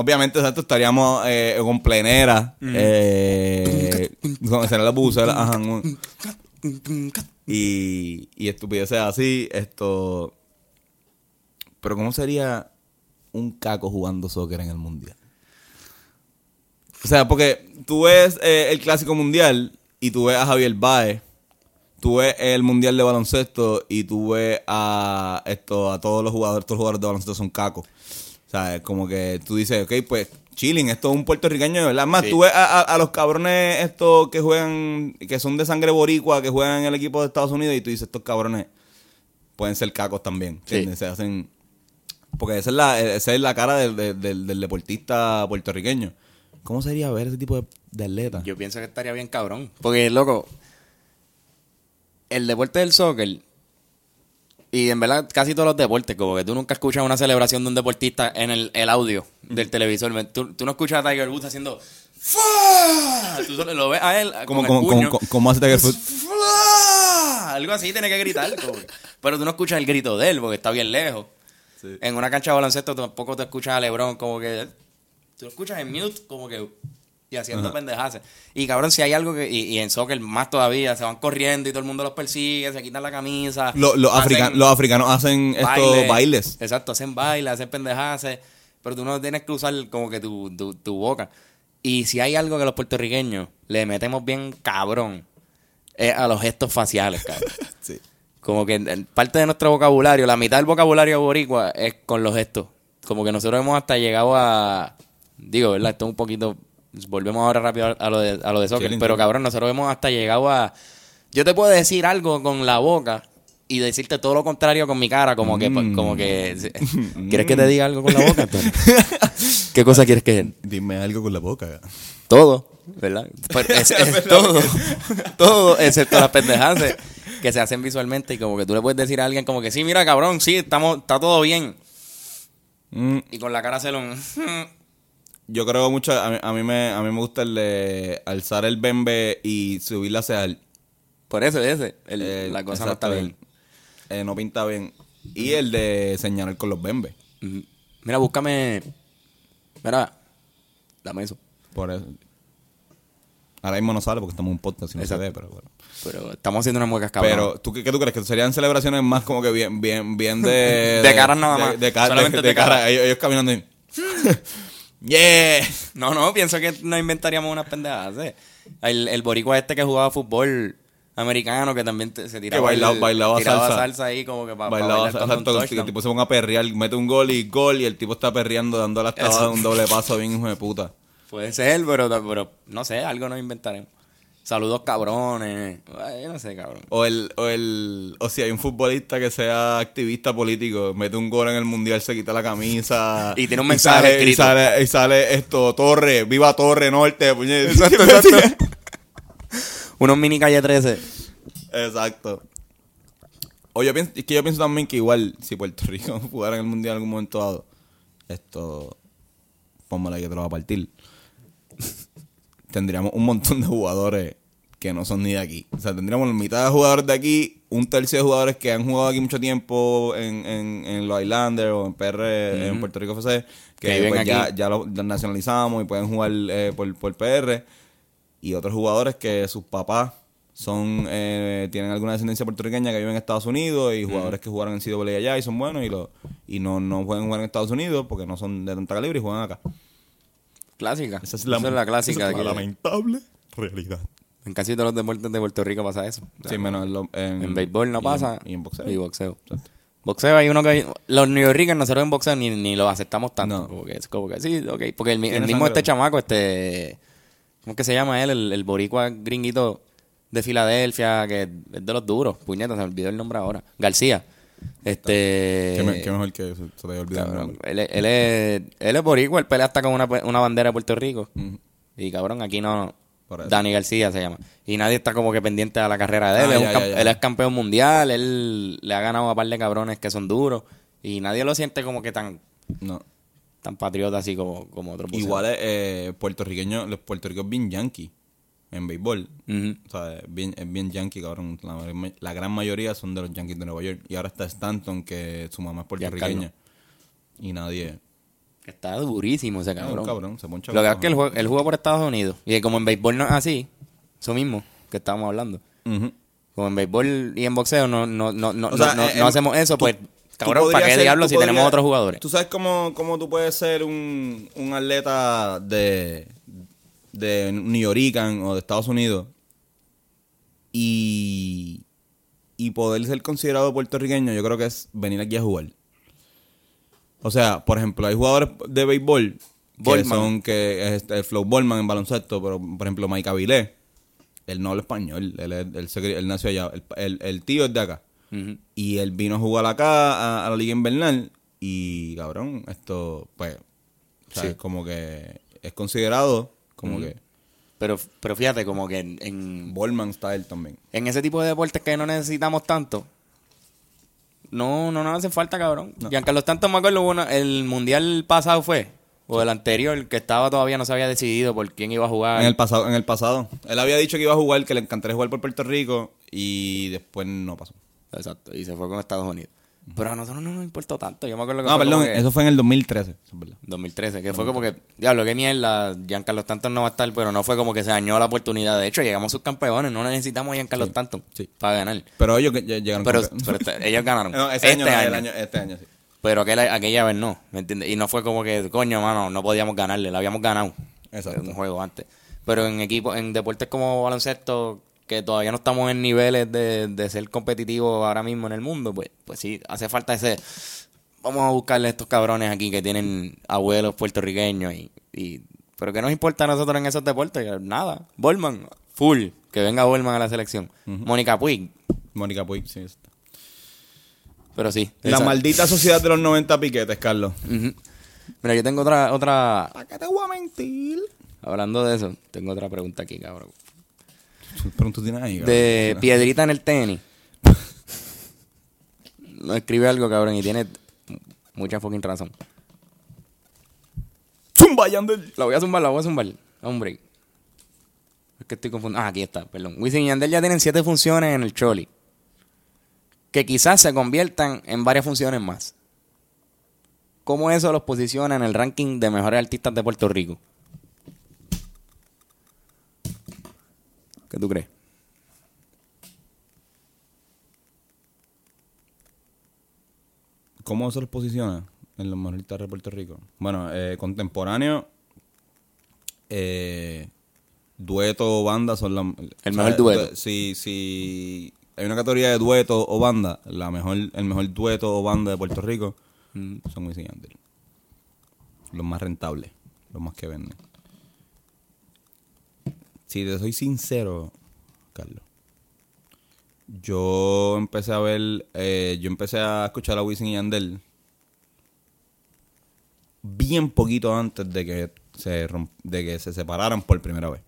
obviamente, exacto, estaríamos eh, con plenera, eh, con será la bucela, ajá, un- y, y estupideces así, esto, pero ¿cómo sería un caco jugando soccer en el mundial? O sea, porque tú ves eh, el clásico mundial y tú ves a Javier Baez, tú ves el mundial de baloncesto y tú ves a esto a todos los jugadores, todos los jugadores de baloncesto son cacos. O sea, es como que tú dices, ok, pues chilling, esto es un puertorriqueño de verdad. Más, Sí. tú ves a, a- a los cabrones estos que juegan, que son de sangre boricua, que juegan en el equipo de Estados Unidos y tú dices, estos cabrones pueden ser cacos también. Sí. Se hacen... Porque esa es la, esa es la cara del- del deportista puertorriqueño. ¿Cómo sería ver ese tipo de, de atleta? Yo pienso que estaría bien cabrón. Porque, loco, el deporte del soccer, y en verdad casi todos los deportes, como que tú nunca escuchas una celebración de un deportista en el, el audio del televisor. Tú, tú no escuchas a Tiger Woods haciendo... "Fua". Tú solo lo ves a él ¿Cómo, con cómo, el cómo, puño. cómo- cómo hace Tiger Woods? Algo así tiene que gritar. como que- Pero tú no escuchas el grito de él porque está bien lejos. Sí. En una cancha de baloncesto tampoco te escuchas a LeBron como que... Tú lo escuchas en mute como que... Y haciendo pendejadas. Y cabrón, si hay algo que... Y, y en soccer más todavía. Se van corriendo y todo el mundo los persigue. Se quitan la camisa. Lo- los, hacen africanos, los africanos hacen estos baile. bailes. Exacto, hacen bailes, hacen pendejadas. Pero tú no tienes que usar como que tu, tu, tu boca. Y si hay algo que los puertorriqueños le metemos bien cabrón... Es a los gestos faciales, cabrón. Sí. Como que en- en parte de nuestro vocabulario, la mitad del vocabulario boricua es con los gestos. Como que nosotros hemos hasta llegado a, Digo, ¿verdad? Esto es un poquito. Volvemos ahora rápido a lo de, a lo de soccer. Pero cabrón, nosotros hemos hasta llegado a. Yo te puedo decir algo con la boca y decirte todo lo contrario con mi cara, como que. Mm. Como que ¿Quieres que te diga algo con la boca? ¿Qué cosa quieres que.? Dime algo con la boca. Todo, ¿verdad? Pero es, es todo, todo, excepto las pendejadas de- que se hacen visualmente y como que tú le puedes decir a alguien como que sí, mira cabrón, sí, estamos, está todo bien. Mm, Y con la cara se lo... yo creo mucho, a mí, a mí me, a mí me gusta el de alzar el bembe y subirla hacia el... Por eso, ese, el- el- la cosa no está bien. el- eh, no pinta bien. Y el de señalar con los bembes. Mira, búscame... Mira, dame eso. Por eso. Ahora mismo no sale porque estamos en un podcast y no Exacto. se ve, pero bueno. Pero estamos haciendo unas muecas cabrón. Pero, ¿tú qué, qué tú crees? ¿Que serían celebraciones más como que bien, bien, bien de... De caras nada más. De, de, Solamente de- de de cara. cara. Ellos, ellos caminando y... ¡Yeah! No, no, pienso que nos inventaríamos unas pendejadas. ¿eh? El, el boricua este que jugaba fútbol americano, que también te- se tiraba, bailaba- el- bailaba tiraba salsa. ahí como que para Bailaba, exacto, el tipo se ponga a perrear, mete un gol y gol y el tipo está perreando, dando las tabadas un doble paso bien hijo de puta. Puede ser, pero, pero no sé, algo nos inventaremos. Saludos cabrones. Ay, yo no sé, cabrón. O el, o el, o si hay un futbolista que sea activista político, mete un gol en el mundial, se quita la camisa. Y tiene un mensaje sale, y sale, y sale esto, Torre, viva Torre Norte, puñet. Unos mini calle 13. Exacto. O yo pienso, es que yo pienso también que igual, si Puerto Rico jugara en el mundial en algún momento dado, esto, póngale que te lo va a partir. Tendríamos un montón de jugadores que no son ni de aquí. O sea, tendríamos la mitad de jugadores de aquí, un tercio de jugadores que han jugado aquí mucho tiempo en, en, en los Islanders o en PR, en Puerto Rico FC, Que que, pues ya, ya los nacionalizamos y pueden jugar eh, por, por PR. Y otros jugadores que sus papás son eh, tienen alguna descendencia puertorriqueña que viven en Estados Unidos y jugadores que jugaron en CWA allá y son buenos y lo y no, no pueden jugar en Estados Unidos porque no son de tanta calibre y juegan acá. Clásica. Esa es la, la, es la clásica. esa es la lamentable realidad. En casi todos los deportes de Puerto Rico pasa eso. Sí, menos en, lo- en, En béisbol no y en- pasa. y en boxeo. Y boxeo. Exacto. Boxeo hay uno que... Los New Yorkers nosotros en boxeo ni, ni los aceptamos tanto. No. Como que es como que sí, ok. Porque el, mismo este chamaco, este... ¿Cómo es que se llama él? El, el boricua gringuito de Filadelfia, que es de los duros. Puñetas, se me olvidó el nombre ahora. García. Este... Qué, me- qué mejor que eso, se te haya olvidado. Cabrón, él, es- él es, él es boricua, él pelea hasta con una, una bandera de Puerto Rico. Y cabrón, aquí no. Dani García se llama. Y nadie está como que pendiente a la carrera de él. Ah, Él es ya, un ya, cam- ya. Él es campeón mundial, él le ha ganado a par de cabrones que son duros. Y nadie lo siente como que tan, No. tan patriota así como, como otros Igual es eh, puertorriqueño, los puertorriqueños bien yankee en béisbol. O sea, es bien, es bien yankee, cabrón. La, la gran mayoría son de los Yankees de Nueva York. Y ahora está Stanton, que su mamá es puertorriqueña. Y nadie. Que Está durísimo ese cabrón. un cabrón, se poncha Lo que es que él juega, él juega por Estados Unidos. Y como en béisbol no es así, eso mismo que estábamos hablando. Como en béisbol y en boxeo no, no, no, no, O sea, no, eh, no em, hacemos eso, tú- pues, cabrón, ¿para qué ser- diablo tú si tenemos otros jugadores? ¿Tú sabes cómo, cómo tú puedes ser un, un atleta de, de New Yorican o de Estados Unidos y, y poder ser considerado puertorriqueño? Yo creo que es venir aquí a jugar. O sea, por ejemplo, hay jugadores de béisbol que son que es este, Flow Bolman en baloncesto, pero por ejemplo Mike Avilés, él no habla español, él, él, él nació allá, el, el- el tío es de acá. Y él vino a jugar acá a, a la Liga Invernal. Y cabrón, esto, pues, o sea, Sí. es como que es considerado como que Pero, pero fíjate, como que en, en, Ballman style también. en ese tipo de deportes que no necesitamos tanto, no, no nos hace falta, cabrón. Giancarlo Stanton, me acuerdo, una- el mundial pasado fue, o el anterior, que estaba todavía no se había decidido por quién iba a jugar. En el pasado, en el pasado. Él había dicho que iba a jugar, que le encantaría jugar por Puerto Rico y después no pasó. Exacto, y se fue con Estados Unidos. Pero a nosotros no nos importó tanto. Yo me acuerdo que No, perdón, que eso fue en el 2013, eso es verdad. 2013, que fue como que, diablo, qué mierda, Giancarlo Stanton no va a estar, pero no fue como que se dañó la oportunidad. De hecho, llegamos subcampeones, no necesitamos a Giancarlo Sí, Stanton sí. para ganar. Pero ellos llegaron Pero, este- ellos ganaron. No, ese este año, no, año. el año- este año sí. Pero aquella, aquella vez no, ¿me entiendes? Y no fue como que, coño, mano, no podíamos ganarle, la habíamos ganado. Exacto. En un juego antes. Pero en equipo, en deportes como baloncesto, que todavía no estamos en niveles de, de ser competitivos ahora mismo en el mundo, pues, pues sí, hace falta ese. Vamos a buscarle a estos cabrones aquí que tienen abuelos puertorriqueños y, Y, pero ¿qué nos importa a nosotros en esos deportes? Nada. Bolman, full. Que venga Bolman a la selección. Mónica Puig. Mónica Puig, sí. está. Pero sí. La esa- maldita sociedad de los 90 piquetes, Carlos. Mira, yo tengo otra, otra. ¿A qué te voy a mentir? Hablando de eso, tengo otra pregunta aquí, cabrón. Ahí, De piedrita en el tenis. No escribe algo, cabrón, y tiene mucha fucking razón. Zumba, Yandel. La voy a zumbar, la voy a zumbar. Hombre. Es que estoy confundido. Ah, aquí está, perdón. Wisin y Yandel ya tienen siete funciones en el Choli. Que quizás se conviertan en varias funciones más. ¿Cómo eso los posiciona en el ranking de mejores artistas de Puerto Rico? ¿Qué tú crees? ¿Cómo se los posiciona en los mejores de Puerto Rico? Bueno, eh, contemporáneo, eh, dueto o banda son la... El mejor dueto. Si, si hay una categoría de dueto o banda, la mejor, el mejor dueto o banda de Puerto Rico Mm. son Wisin Yandel. Los más rentables, los más que venden. Si te soy sincero, Carlos, yo empecé a ver, eh, yo empecé a escuchar a Wisin y Yandel bien poquito antes de que se de que se separaran por primera vez.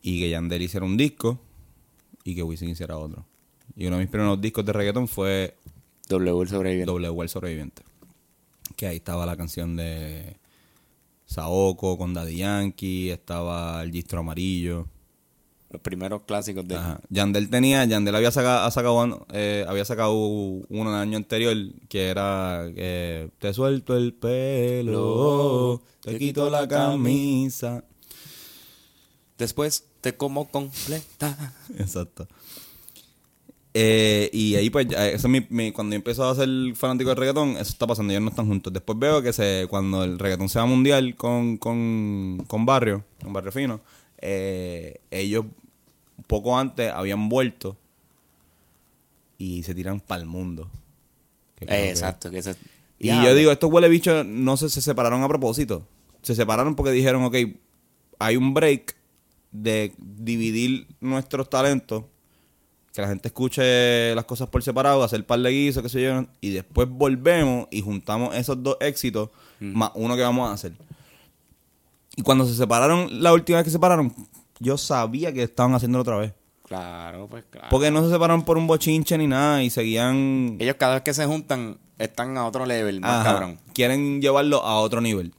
Y que Yandel hiciera un disco y que Wisin hiciera otro. Y uno de mis primeros discos de reggaeton fue W el sobreviviente. W el sobreviviente. Que ahí estaba la canción de Saoko con Daddy Yankee, estaba el Gistro Amarillo. Los primeros clásicos de... Ajá. Yandel tenía, Yandel había sacado, ha sacado, eh, había sacado uno el año anterior que era eh, Te suelto el pelo, te quito la camisa. Después te como completa. Exacto. Eh, y ahí pues, ya, eso es mi, mi- cuando yo empezó a ser fanático del reggaetón, eso está pasando, ellos no están juntos. Después veo que se cuando el reggaetón se va mundial con, con, con Barrio, con Barrio Fino, eh, ellos poco antes habían vuelto y se tiran para el mundo. Que Eh, que- exacto. Que y yo digo, estos huele bichos no se, se separaron a propósito. Se separaron porque dijeron, ok, hay un break de dividir nuestros talentos, que la gente escuche las cosas por separado, hacer par de guisos, qué sé yo, y después volvemos y juntamos esos dos éxitos más uno que vamos a hacer. Y cuando se separaron, la última vez que se separaron, yo sabía que estaban haciéndolo otra vez. Claro, pues claro. Porque no se separaron por un bochinche ni nada y seguían... Ellos cada vez que se juntan están a otro level, más Ajá, cabrón. quieren llevarlo a otro nivel.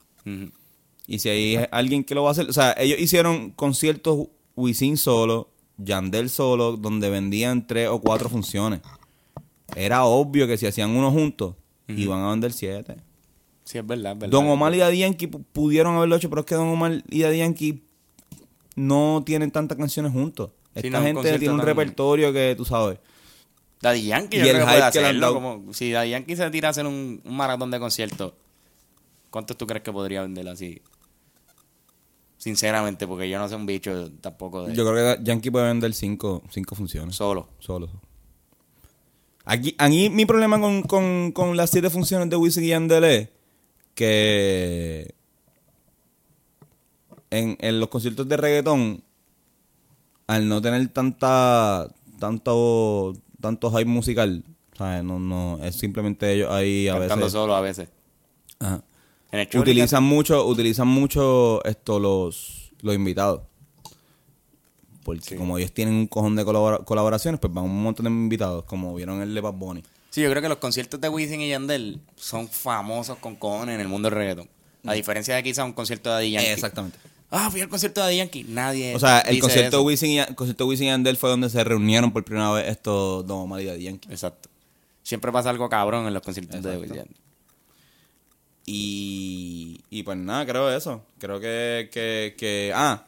Y si hay alguien que lo va a hacer, o sea, ellos hicieron conciertos Wisin solo, Yandel solo, donde vendían tres o cuatro funciones. Era obvio que si hacían uno juntos, iban a vender siete. Sí, es verdad, es verdad. Don Omar y Daddy Yankee pu- pudieron haberlo hecho, pero es que Don Omar y Daddy Yankee no tienen tantas canciones juntos. Sí, Esta no, gente tiene un tan- repertorio que tú sabes. Daddy Yankee Y yo el creo que puede hacerlo. Como, si Daddy Yankee se tira a hacer un, un maratón de conciertos, ¿cuántos tú crees que podría vender así? Sinceramente, porque yo no sé un bicho tampoco de Yo creo que Yankee puede vender cinco, cinco funciones. solo. Solo. Aquí, aquí mi problema con, con, con las siete funciones de Wisin y Yandel es que en, en los conciertos de reggaetón, al no tener tanta tanto tanto hype musical, ¿sabes? No, no, es simplemente ellos ahí a Cantando veces. solo a veces. Ajá. En Utilizan mucho, utilizan mucho esto los, los invitados. Porque Sí. como ellos tienen un cojón de colabora- colaboraciones, pues van un montón de invitados, como vieron el de Bad Bunny. Sí, yo creo que los conciertos de Wisin y Yandel son famosos con cojones en el mundo del reggaetón. A diferencia de quizá un concierto de Daddy Yankee. Exactamente. Ah, fui al concierto de Daddy Yankee. Nadie O sea, el dice concierto de. Wisin y, el concierto de Wisin y Yandel fue donde se reunieron por primera vez estos Don Omar y Daddy Yankee. Exacto. Siempre pasa algo cabrón en los conciertos de Exacto. Wisin y. Y, pues nada, creo eso. Creo que, que, que... Ah,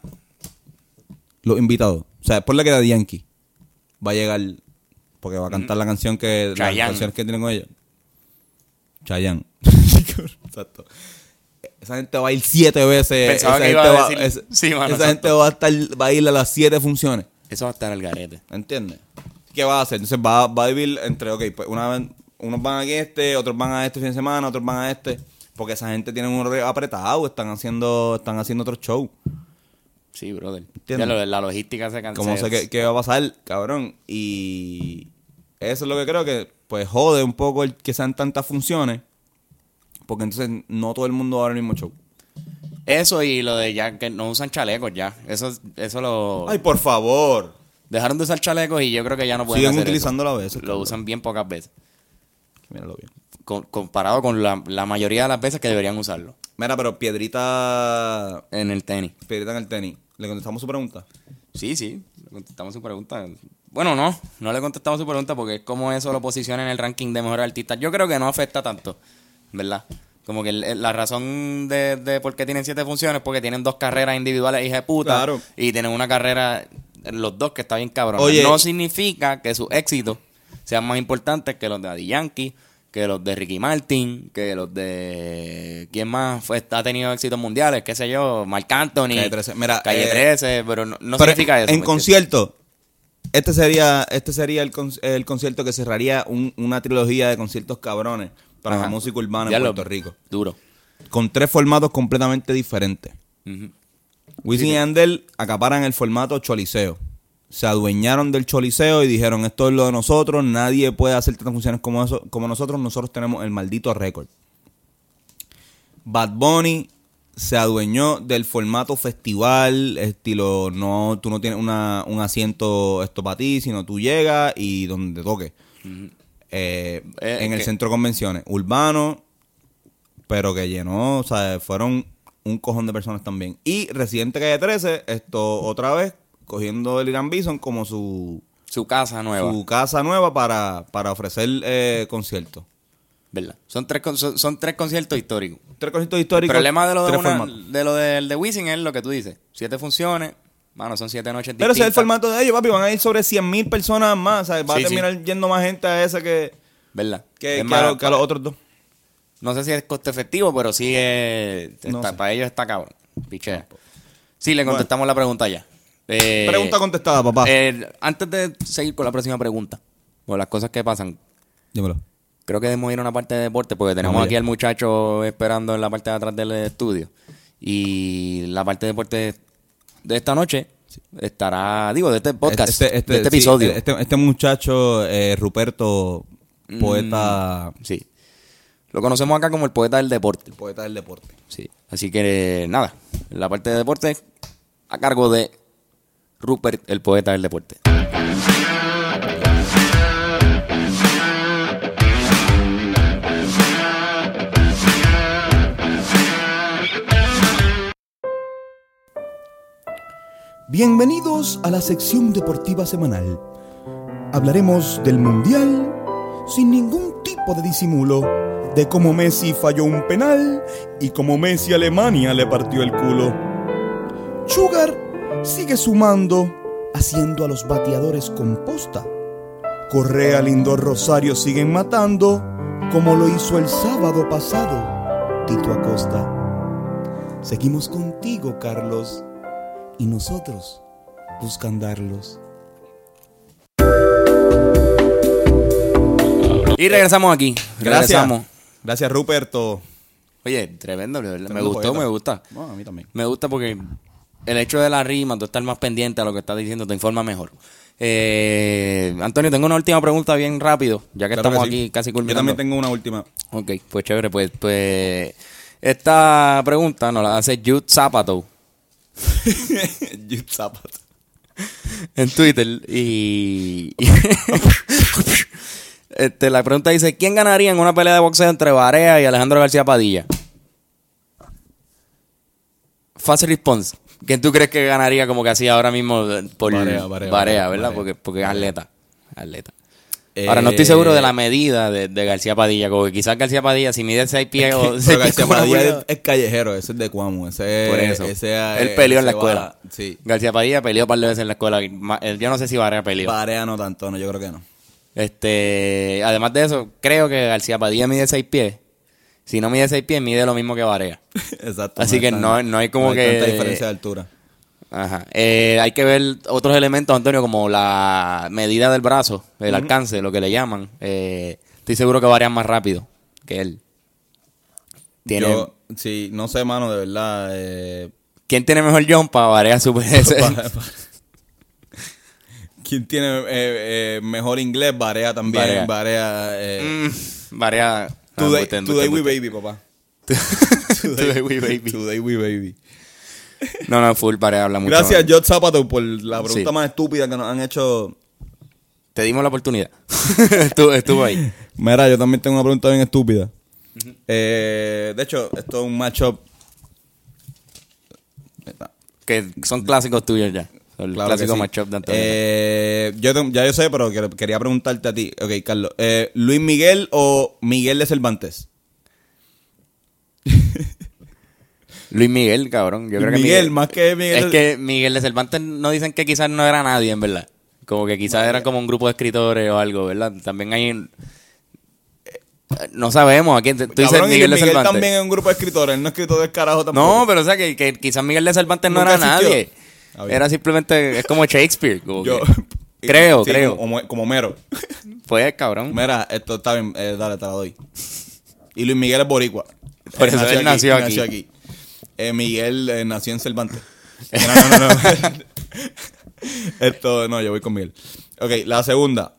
los invitados. O sea, por la que Daddy Yankee va a llegar, porque va a cantar la canción que... Las Chayanne. canciones que tienen con ellos. Chayanne. Exacto. Esa gente va a ir siete veces. Pensaba esa que iba gente a va- decir- esa- Sí, mano, esa gente va a, estar, va a ir a las siete funciones. Eso va a estar al garete. ¿Entiendes? ¿Qué va a hacer? Entonces va, va a dividir entre, ok, pues una vez, unos van a este, otros van a este fin de semana, otros van a este. Porque esa gente tiene un horario apretado, están haciendo, están haciendo otro show. Sí, brother. Ya lo- la logística se cansa. Como sé qué, qué va a pasar, cabrón. Y eso es lo que creo que, pues, jode un poco el que sean tantas funciones. Porque entonces no todo el mundo va a ver el mismo show. Eso y lo de ya que no usan chalecos ya. Eso, eso lo... Ay, por favor. Dejaron de usar chalecos y yo creo que ya no pueden Siguen hacer utilizándolo eso. a veces. Lo cabrón. usan bien pocas veces. Míralo bien. Con- comparado con la, la mayoría de las veces que deberían usarlo. Mira, pero Piedrita. En el tenis. Piedrita en el tenis. ¿Le contestamos su pregunta? Sí, sí. Le contestamos su pregunta. Bueno, no. No le contestamos su pregunta porque es como eso lo posiciona en el ranking de mejores artistas. Yo creo que no afecta tanto. ¿Verdad? Como que la razón de, de por qué tienen siete funciones es porque tienen dos carreras individuales, hija de puta. Claro. Y tienen una carrera, los dos, que está bien cabrón. Oye. no significa que sus éxitos sean más importantes que los de Daddy Yankee, que los de Ricky Martin, que los de. ¿Quién más fue, ha tenido éxitos mundiales? ¿Qué sé yo? Marc Anthony. Calle 13. Mira, Calle eh, 13, pero no, no Pero significa eso. En ¿me concierto, este sería, este sería el, con- el concierto que cerraría un- una trilogía de conciertos cabrones para Ajá. la música urbana Ya en lo- Puerto Rico. Duro. Con tres formatos completamente diferentes. Ujú. Wisin y Yandel acaparan el formato choliseo. Se adueñaron del choliseo y dijeron, esto es lo de nosotros, nadie puede hacer tantas funciones como, eso, como nosotros, nosotros tenemos el maldito récord. Bad Bunny se adueñó del formato festival, estilo, no, tú no tienes una, un asiento esto para ti, sino tú llegas y donde toque. Eh, Eh, en el centro de convenciones, urbano, pero que llenó, o sea, fueron un cojón de personas también. Y Residente Calle 13, esto otra vez, cogiendo el Irán Bison como su, Su casa nueva. su casa nueva para, para ofrecer eh, conciertos. ¿Verdad? Son tres, son, son tres conciertos históricos. Tres conciertos El históricos. problema de lo, de una- de lo del de Wisin es lo que tú dices. Siete funciones. Mano, son siete noches Pero ese es el formato de ellos, papi. Van a ir sobre 100 mil personas más. ¿sabes? Va Sí, a sí. terminar yendo más gente a ese que, ¿Verdad? que, Es que a, los, que a los otros dos. No sé si es coste efectivo, pero sí es... No está-. Para ellos está cabrón. Pichea. Sí, le contestamos la pregunta ya. Eh, Pregunta contestada, papá. eh, antes de seguir con la próxima pregunta, o las cosas que pasan, Dímelo. creo que debemos ir a una parte de deporte porque tenemos Vamos aquí al muchacho esperando en la parte de atrás del estudio. Y la parte de deporte de esta noche estará, digo, de este podcast, de este sí, episodio. este, este muchacho, eh, Ruperto, poeta, Sí. Lo conocemos acá como el poeta del deporte. poeta del deporte. Sí. Así que nada, la parte de deporte a cargo de Rupert, el poeta del deporte. Bienvenidos a la sección deportiva semanal. Hablaremos del Mundial sin ningún tipo de disimulo, de cómo Messi falló un penal y cómo Messi Alemania le partió el culo. Sugar sigue sumando, haciendo a los bateadores composta. Correa, Lindor, Rosario siguen matando, como lo hizo el sábado pasado Tito Acosta. Seguimos contigo, Carlos y nosotros buscan darlos. Y regresamos aquí. Gracias. Regresamos. Gracias, Ruperto. Oye, tremendo, me Tremendo gustó, poeta. me gusta. Bueno, a mí también. Me gusta porque el hecho de la rima, tú estar más pendiente a lo que estás diciendo, te informa mejor. Eh, Antonio, tengo una última pregunta bien rápido, ya que Claro estamos que sí. aquí casi Yo culminando. también tengo una última. Ok, pues chévere, pues, pues esta pregunta nos la hace Jude Zapato Jude Zapato. en Twitter y, este, la pregunta dice, ¿quién ganaría en una pelea de boxeo entre Barea y Alejandro García Padilla? Fast response. ¿Quién tú crees que ganaría como que así ahora mismo eh, por Barea, ¿verdad? Porque, porque es atleta. Atleta. Ahora, no estoy Eh, seguro de la medida de, de García Padilla. Como que quizás García Padilla, si mide 6 pies o Pero 6 pies García Padilla es, es callejero, ese es de Cuamo. Ese es, Por eso. Ese, él eh, peleó en la escuela. va- sí. García Padilla peleó un par de veces en la escuela. Eh, Yo no sé si Barea peleó. Barea no tanto, no, yo creo que no. Este, además de eso, creo que García Padilla mide 6 pies. Si no mide 6 pies, mide lo mismo que Barea. Exacto. Así que no- no hay como hay que- tanta diferencia de altura. Ajá. Eh, hay que ver otros elementos, Antonio, como la medida del brazo, el alcance, lo que le llaman. Eh, estoy seguro que varían más rápido que él. Tiene, Yo, sí, no sé, mano, de verdad. Eh, ¿Quién tiene mejor jump para Varea Super ¿Quién tiene mejor inglés? Barea también. Barea. Barea. eh, Mm, Varea. today we baby, papá. Today we baby. Today we baby. No, no, full Varea habla mucho. Gracias. Jot Zapato, por la pregunta Sí. más estúpida que nos han hecho. Te dimos la oportunidad. estuvo, estuvo ahí. Mira, yo también tengo una pregunta bien estúpida. Eh, de hecho, esto es un matchup. Que son clásicos tuyos ya. El Claro clásico sí. matchup de Antonio. Eh, yo te- ya yo sé, pero que- quería preguntarte a ti. Ok, Carlos. Eh, ¿Luis Miguel o Miguel de Cervantes? Luis Miguel, cabrón. Yo creo que Miguel, más que Miguel Es de- que Miguel de Cervantes no dicen que quizás no era nadie, en verdad. Como que quizás era como un grupo de escritores o algo, ¿verdad? También hay. eh, No sabemos a quién. Tú dices Miguel de Cervantes. también es un grupo de escritores. Él no es escritor del carajo tampoco. No, pero o sea que, que quizás Miguel de Cervantes no era existió. nadie. Ah. Era simplemente. Es como Shakespeare. como Yo. que- creo, Sí, creo. Como, como Mero. Pues cabrón. Mira, esto está bien. eh, dale, te la doy. Y Luis Miguel es boricua. Por eso él nació aquí. Eh, Miguel eh, nació en Cervantes. No, no, no, no. Esto, no, yo voy con Miguel. Ok, la segunda.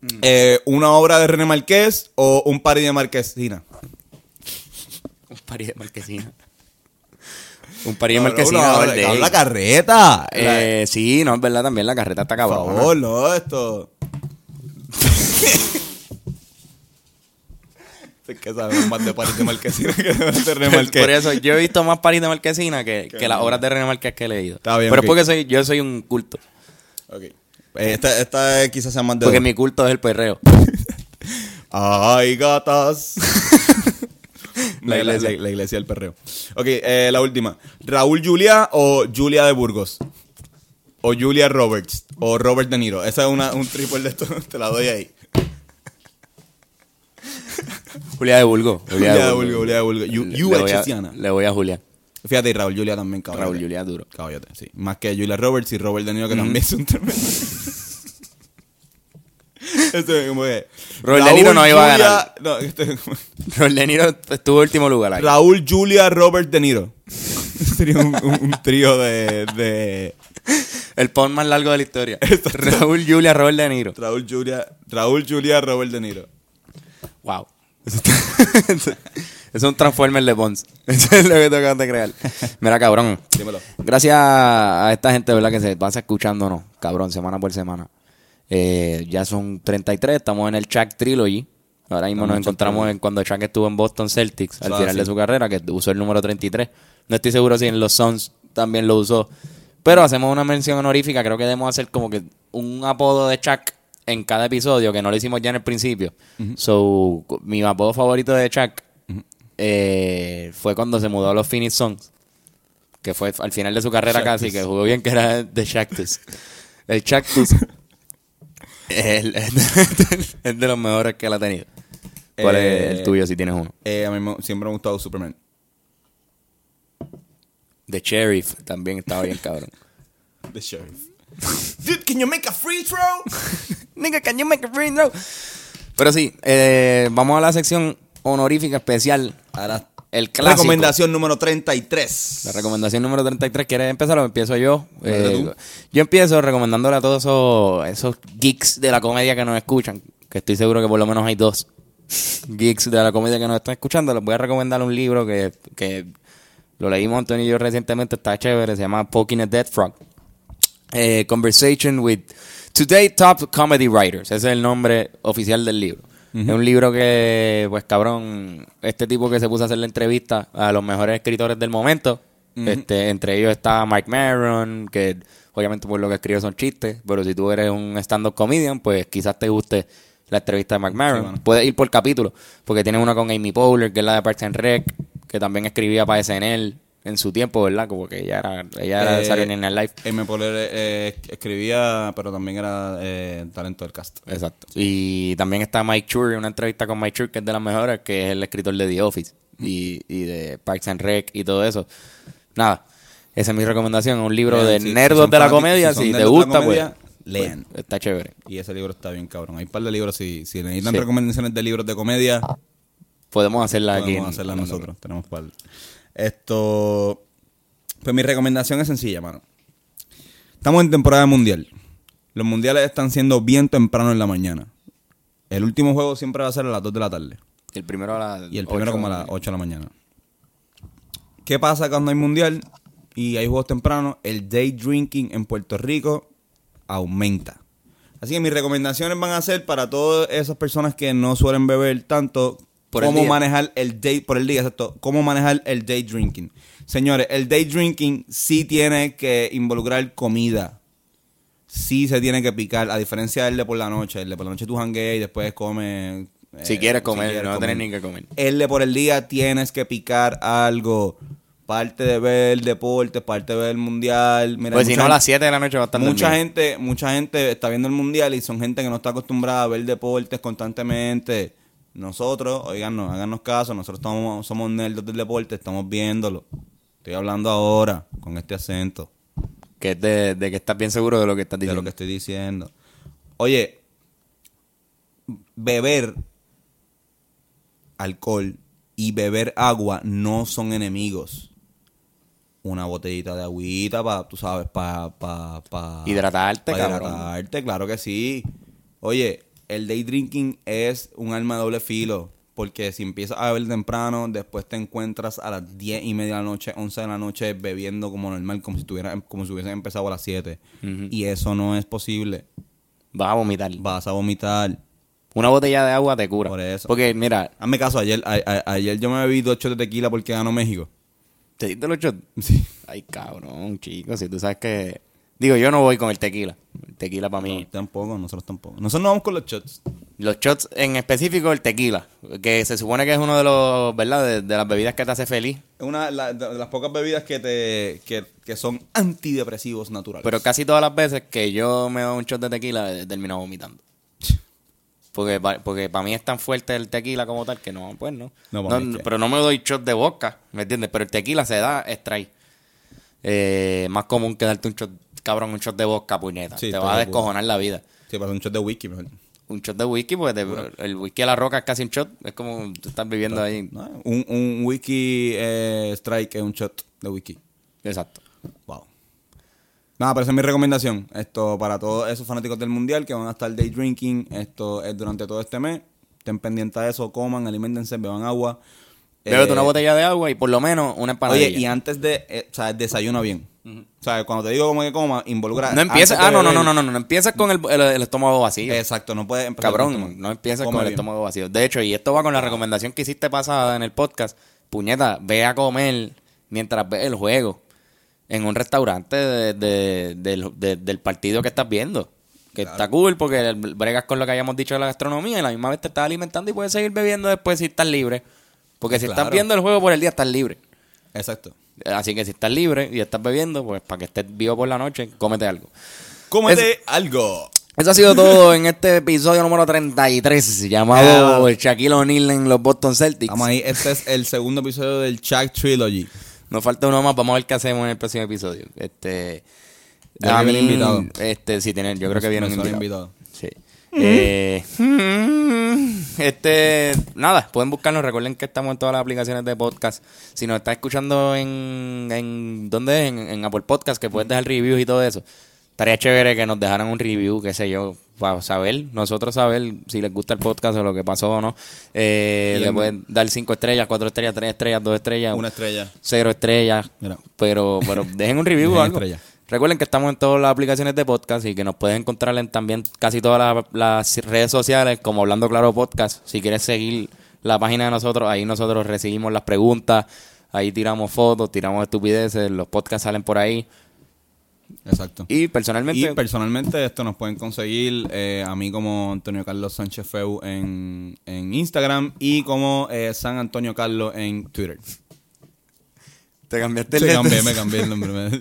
Mm. Eh, ¿Una obra de René Marqués o un party de Marquesina? Un parí de marquesina. De No, no, marquesina. no, cabrón, la carreta. Eh, sí, no, es verdad, también la carreta está Por cabrón. favor, no, esto. es que sabemos más de París de Marquesina que de René Marqués. Por eso, yo he visto más París de Marquesina que, que las obras de René Marqués que he leído. Está bien, Pero es porque soy, yo soy un culto. Ok. Eh, Esta, esta quizás sea más de Porque dos. mi culto es el perreo. Ay, gatas. La, La iglesia. La, iglesia del perreo. Ok, eh, la última. ¿Raúl Julia o Julia de Burgos? O Julia Roberts. O Robert De Niro. Esa es una, un triple de esto. Te la doy ahí. Julia de Bulgo. Julia de Burgos. Julia de Burgos. Le- Yu le voy a-. Le voy a Julia. Fíjate, y Raúl Julia también, cabrón. Raúl Julia duro. Caballote, sí. Más que Julia Roberts y Robert De Niro, que también son tremendos. Esto es como que. Robert De Niro no iba a ganar. No, esto es como- Raúl De Niro estuvo último lugar ahí. Raúl, Julia, Robert De Niro. Sería un, un- un trío de, de. El pon más largo de la historia. Raúl Julia Robert De Niro. Raúl, Julia, Raúl, Julia, Robert De Niro. Wow. Eso está- es un Transformer de Bonds. Eso es lo que te acabas de crear. Mira, cabrón. Dímelo. Gracias a esta gente, ¿verdad? Que se pasa escuchándonos, cabrón, semana por semana. Eh, ya son 33, estamos en el Chuck Trilogy. Ahora mismo nos encontramos en cuando Chuck estuvo en Boston Celtics al Ah, final sí. de su carrera, que usó el número 33. No estoy seguro si en los Suns también lo usó. Pero hacemos una mención honorífica, creo que debemos hacer como que un apodo de Chuck en cada episodio, que no lo hicimos ya en el principio. So, mi apodo favorito de Chuck eh, fue cuando se mudó a los Phoenix Suns que fue al final de su carrera casi, que jugó bien, que era de Shactus. El Shactus el- es de, los mejores que él ha tenido. ¿Cuál Eh, es el tuyo si tienes uno? Eh, a mí me- siempre me ha gustado Superman. The Sheriff también estaba bien cabrón. The Sheriff. Dude, can you make a free throw? Nigga, can you make a free throw? Pero sí, eh, vamos a la sección honorífica especial. Ahora, El clásico. recomendación número 33. La recomendación número 33, ¿quieres empezar o empiezo yo? Eh, yo empiezo recomendándole a todos esos, esos geeks de la comedia que nos escuchan, que estoy seguro que por lo menos hay dos geeks de la comedia que nos están escuchando. Les voy a recomendar un libro que, que lo leímos Antonio y yo recientemente, está chévere, se llama Poking a Dead Frog. Eh, Conversation with Today Top Comedy Writers. Ese es el nombre oficial del libro. Es un libro que, pues cabrón, este tipo que se puso a hacer la entrevista a los mejores escritores del momento. este, entre ellos está Mike Maron, que obviamente por lo que escribe son chistes, pero si tú eres un stand-up comedian, pues quizás te guste la entrevista de Mike Maron. mano. Puedes ir por capítulo, porque tiene una con Amy Poehler, que es la de Parks and Rec, que también escribía para SNL en su tiempo, ¿verdad? Como que ella era, ella era Eh, Saturday Night Live. M. Poler eh, escribía, pero también era eh, talento del cast. Exacto. Y también está Mike Chur, una entrevista con Mike Chur, que es de las mejores, que es el escritor de The Office y, y de Parks and Rec y todo eso. Nada, esa es mi recomendación, un libro Lean, de nerdos de la comedia, si te gusta, pues, comedia, lean. pues, está chévere. Y ese libro está bien cabrón. Hay un par de libros, si, si necesitan Sí. recomendaciones de libros de comedia, Podemos hacerla aquí. Podemos hacerla en- nosotros. Tenemos par. Esto. Pues mi recomendación es sencilla, mano. Estamos en temporada mundial. Los mundiales están siendo bien temprano en la mañana. El último juego siempre va a ser a las 2 de la tarde. El primero a las Y el primero como a las 8 de la mañana. ¿Qué pasa cuando hay mundial y hay juegos tempranos? El day drinking en Puerto Rico aumenta. Así que mis recomendaciones van a ser para todas esas personas que no suelen beber tanto, Por cómo manejar el day, por el día, exacto, cómo manejar el day drinking. Señores, el day drinking sí tiene que involucrar comida. Sí se tiene que picar, a diferencia del de por la noche. El de por la noche tú jangueas y después comes. Si eh, quieres comer, quieres no comer. tienes ni que comer. El de por el día tienes que picar algo. Parte de ver el deporte, parte de ver el mundial. Mira, Pues si no, a las gente- 7 de la noche va a estar Mucha dormido. gente, mucha gente está viendo el mundial y son gente que no está acostumbrada a ver deportes constantemente. Nosotros, oiganos, háganos caso, nosotros estamos, somos nerdos del deporte, estamos viéndolo. Estoy hablando ahora con este acento Que es de, de que estás bien seguro de lo que estás de diciendo. lo que estoy diciendo. Oye, beber alcohol y beber agua no son enemigos. Una botellita de agüita para, tú sabes, para... Pa, pa, Hidratarte, pa cabrón. hidratarte, claro que sí. Oye, el day drinking es un arma de doble filo. Porque si empiezas a beber temprano, después te encuentras a las 10 y media de la noche, 11 de la noche, bebiendo como normal, como si, tuviera, como si hubiesen empezado a las 7. Y eso no es posible. Vas a vomitar. Vas a vomitar. Una botella de agua te cura. Por eso. Porque, mira, Hazme caso, ayer, a- a- ayer yo me bebí dos shots de tequila porque ganó México. ¿te diste los shots? Sí. Ay, cabrón, chico, si tú sabes que... Digo, yo no voy con el tequila. El tequila para mí... Tampoco, nosotros tampoco. Nosotros no vamos con los shots. Los shots, en específico el tequila, que se supone que es uno de los, ¿verdad? De, de las bebidas que te hace feliz. Es una la- de las pocas bebidas que te que, que son antidepresivos naturales. Pero casi todas las veces que yo me doy un shot de tequila, eh, termino vomitando. Porque, porque para mí es tan fuerte el tequila como tal que no, pues no. No, No, Pero no me doy shot de vodka, ¿me entiendes? Pero el tequila se da extrae. Eh, más común que darte un shot, cabrón, un shot de vodka, puñeta. Sí, te estoy va a de descojonar la vida. Sí, para un shot de whisky mejor. Un shot de whisky, pues de- el whisky a la roca es casi un shot. Es como tú estás viviendo ahí. No, un, un whisky eh, strike es un shot de whisky. Exacto. Wow. Nada, pero esa es mi recomendación. Esto para todos esos fanáticos del mundial que van a estar day drinking. Esto es durante todo este mes. Estén pendientes a eso, coman, alimentense, beban agua. Bébete Eh, una botella de agua y por lo menos una empanadilla. Oye, y antes de, eh, o sea, desayuna bien. O sea, cuando te digo como que coma, involucra. no empieces, antes ah, no, no, no, no, no, no empieces con el, el- el estómago vacío. Exacto, no puedes empezar Cabrón, no empieces Come con el estómago vacío. De hecho, y esto va con la recomendación que hiciste pasada en el podcast. Puñeta, ve a comer mientras ves el juego en un restaurante de- de- del, de- del partido que estás viendo. Que está cool porque bregas con lo que hayamos dicho de la gastronomía y a la misma vez te estás alimentando y puedes seguir bebiendo después si estás libre. Porque si estás viendo el juego por el día, estás libre. Exacto. Así que si estás libre y estás bebiendo, pues para que estés vivo por la noche, cómete algo. Cómete algo. Eso ha sido todo en este episodio número 33, llamado Shaquille O'Neal en los Boston Celtics. Vamos ahí, este es el segundo episodio del Chuck Trilogy. Nos falta uno más, vamos a ver qué hacemos en el próximo episodio. Este, Ya a mí, invitado. Este, sí, tiene, yo creo que viene un Me suena invitado. invitado. Sí. Eh, este, nada, pueden buscarnos. Recuerden que estamos en todas las aplicaciones de podcast. Si nos está escuchando en, en ¿dónde? En, en Apple Podcast, que puedes dejar reviews y todo eso. Estaría chévere que nos dejaran un review, qué sé yo, para saber, nosotros saber si les gusta el podcast o lo que pasó o no. Eh, le en- pueden dar cinco estrellas, cuatro estrellas, tres estrellas, dos estrellas, Una estrella. cero estrellas. Mira. Pero, pero dejen un review o algo. estrella. Recuerden que estamos en todas las aplicaciones de podcast y que nos pueden encontrar en también casi todas las, las redes sociales como Hablando Claro Podcast. Si quieres seguir la página de nosotros, ahí nosotros recibimos las preguntas, ahí tiramos fotos, tiramos estupideces, los podcasts salen por ahí. Exacto. Y personalmente, Y personalmente esto nos pueden conseguir eh, a mí como Antonio Carlos Sánchez Feu en, en Instagram y como eh, San Antonio Carlos en Twitter. te cambiaste el Sí, de- cambié, me cambié el nombre.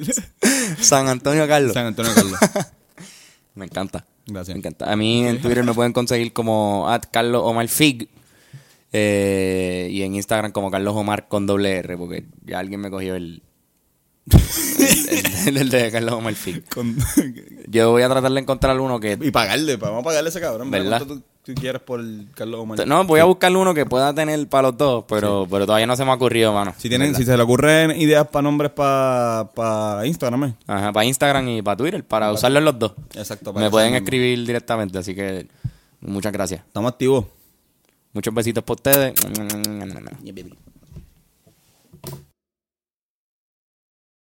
San Antonio Carlos. San Antonio Carlos. Me encanta. Gracias. Me encanta. A mí en Twitter me pueden conseguir como at Carlos Omar Fig. eh, y en Instagram como Carlos Omar con doble R, porque ya alguien me cogió el, el, el- el de Carlos Omar Fig. Con- Yo voy a tratar de encontrar uno que y pagarle, vamos a pagarle a ese cabrón. ¿Verdad? Tú- si quieres por Carlos Omar. No, voy a buscar uno que pueda tener para los dos, pero, pero todavía no se me ha ocurrido, mano. Si tienen, ¿Verdad? si se le ocurren ideas para nombres para Instagram, ¿eh? Ajá, para Instagram y para Twitter, para usarlos los dos. Exacto. para Me pueden escribir directamente, así que muchas gracias. Estamos activos. Muchos besitos por ustedes.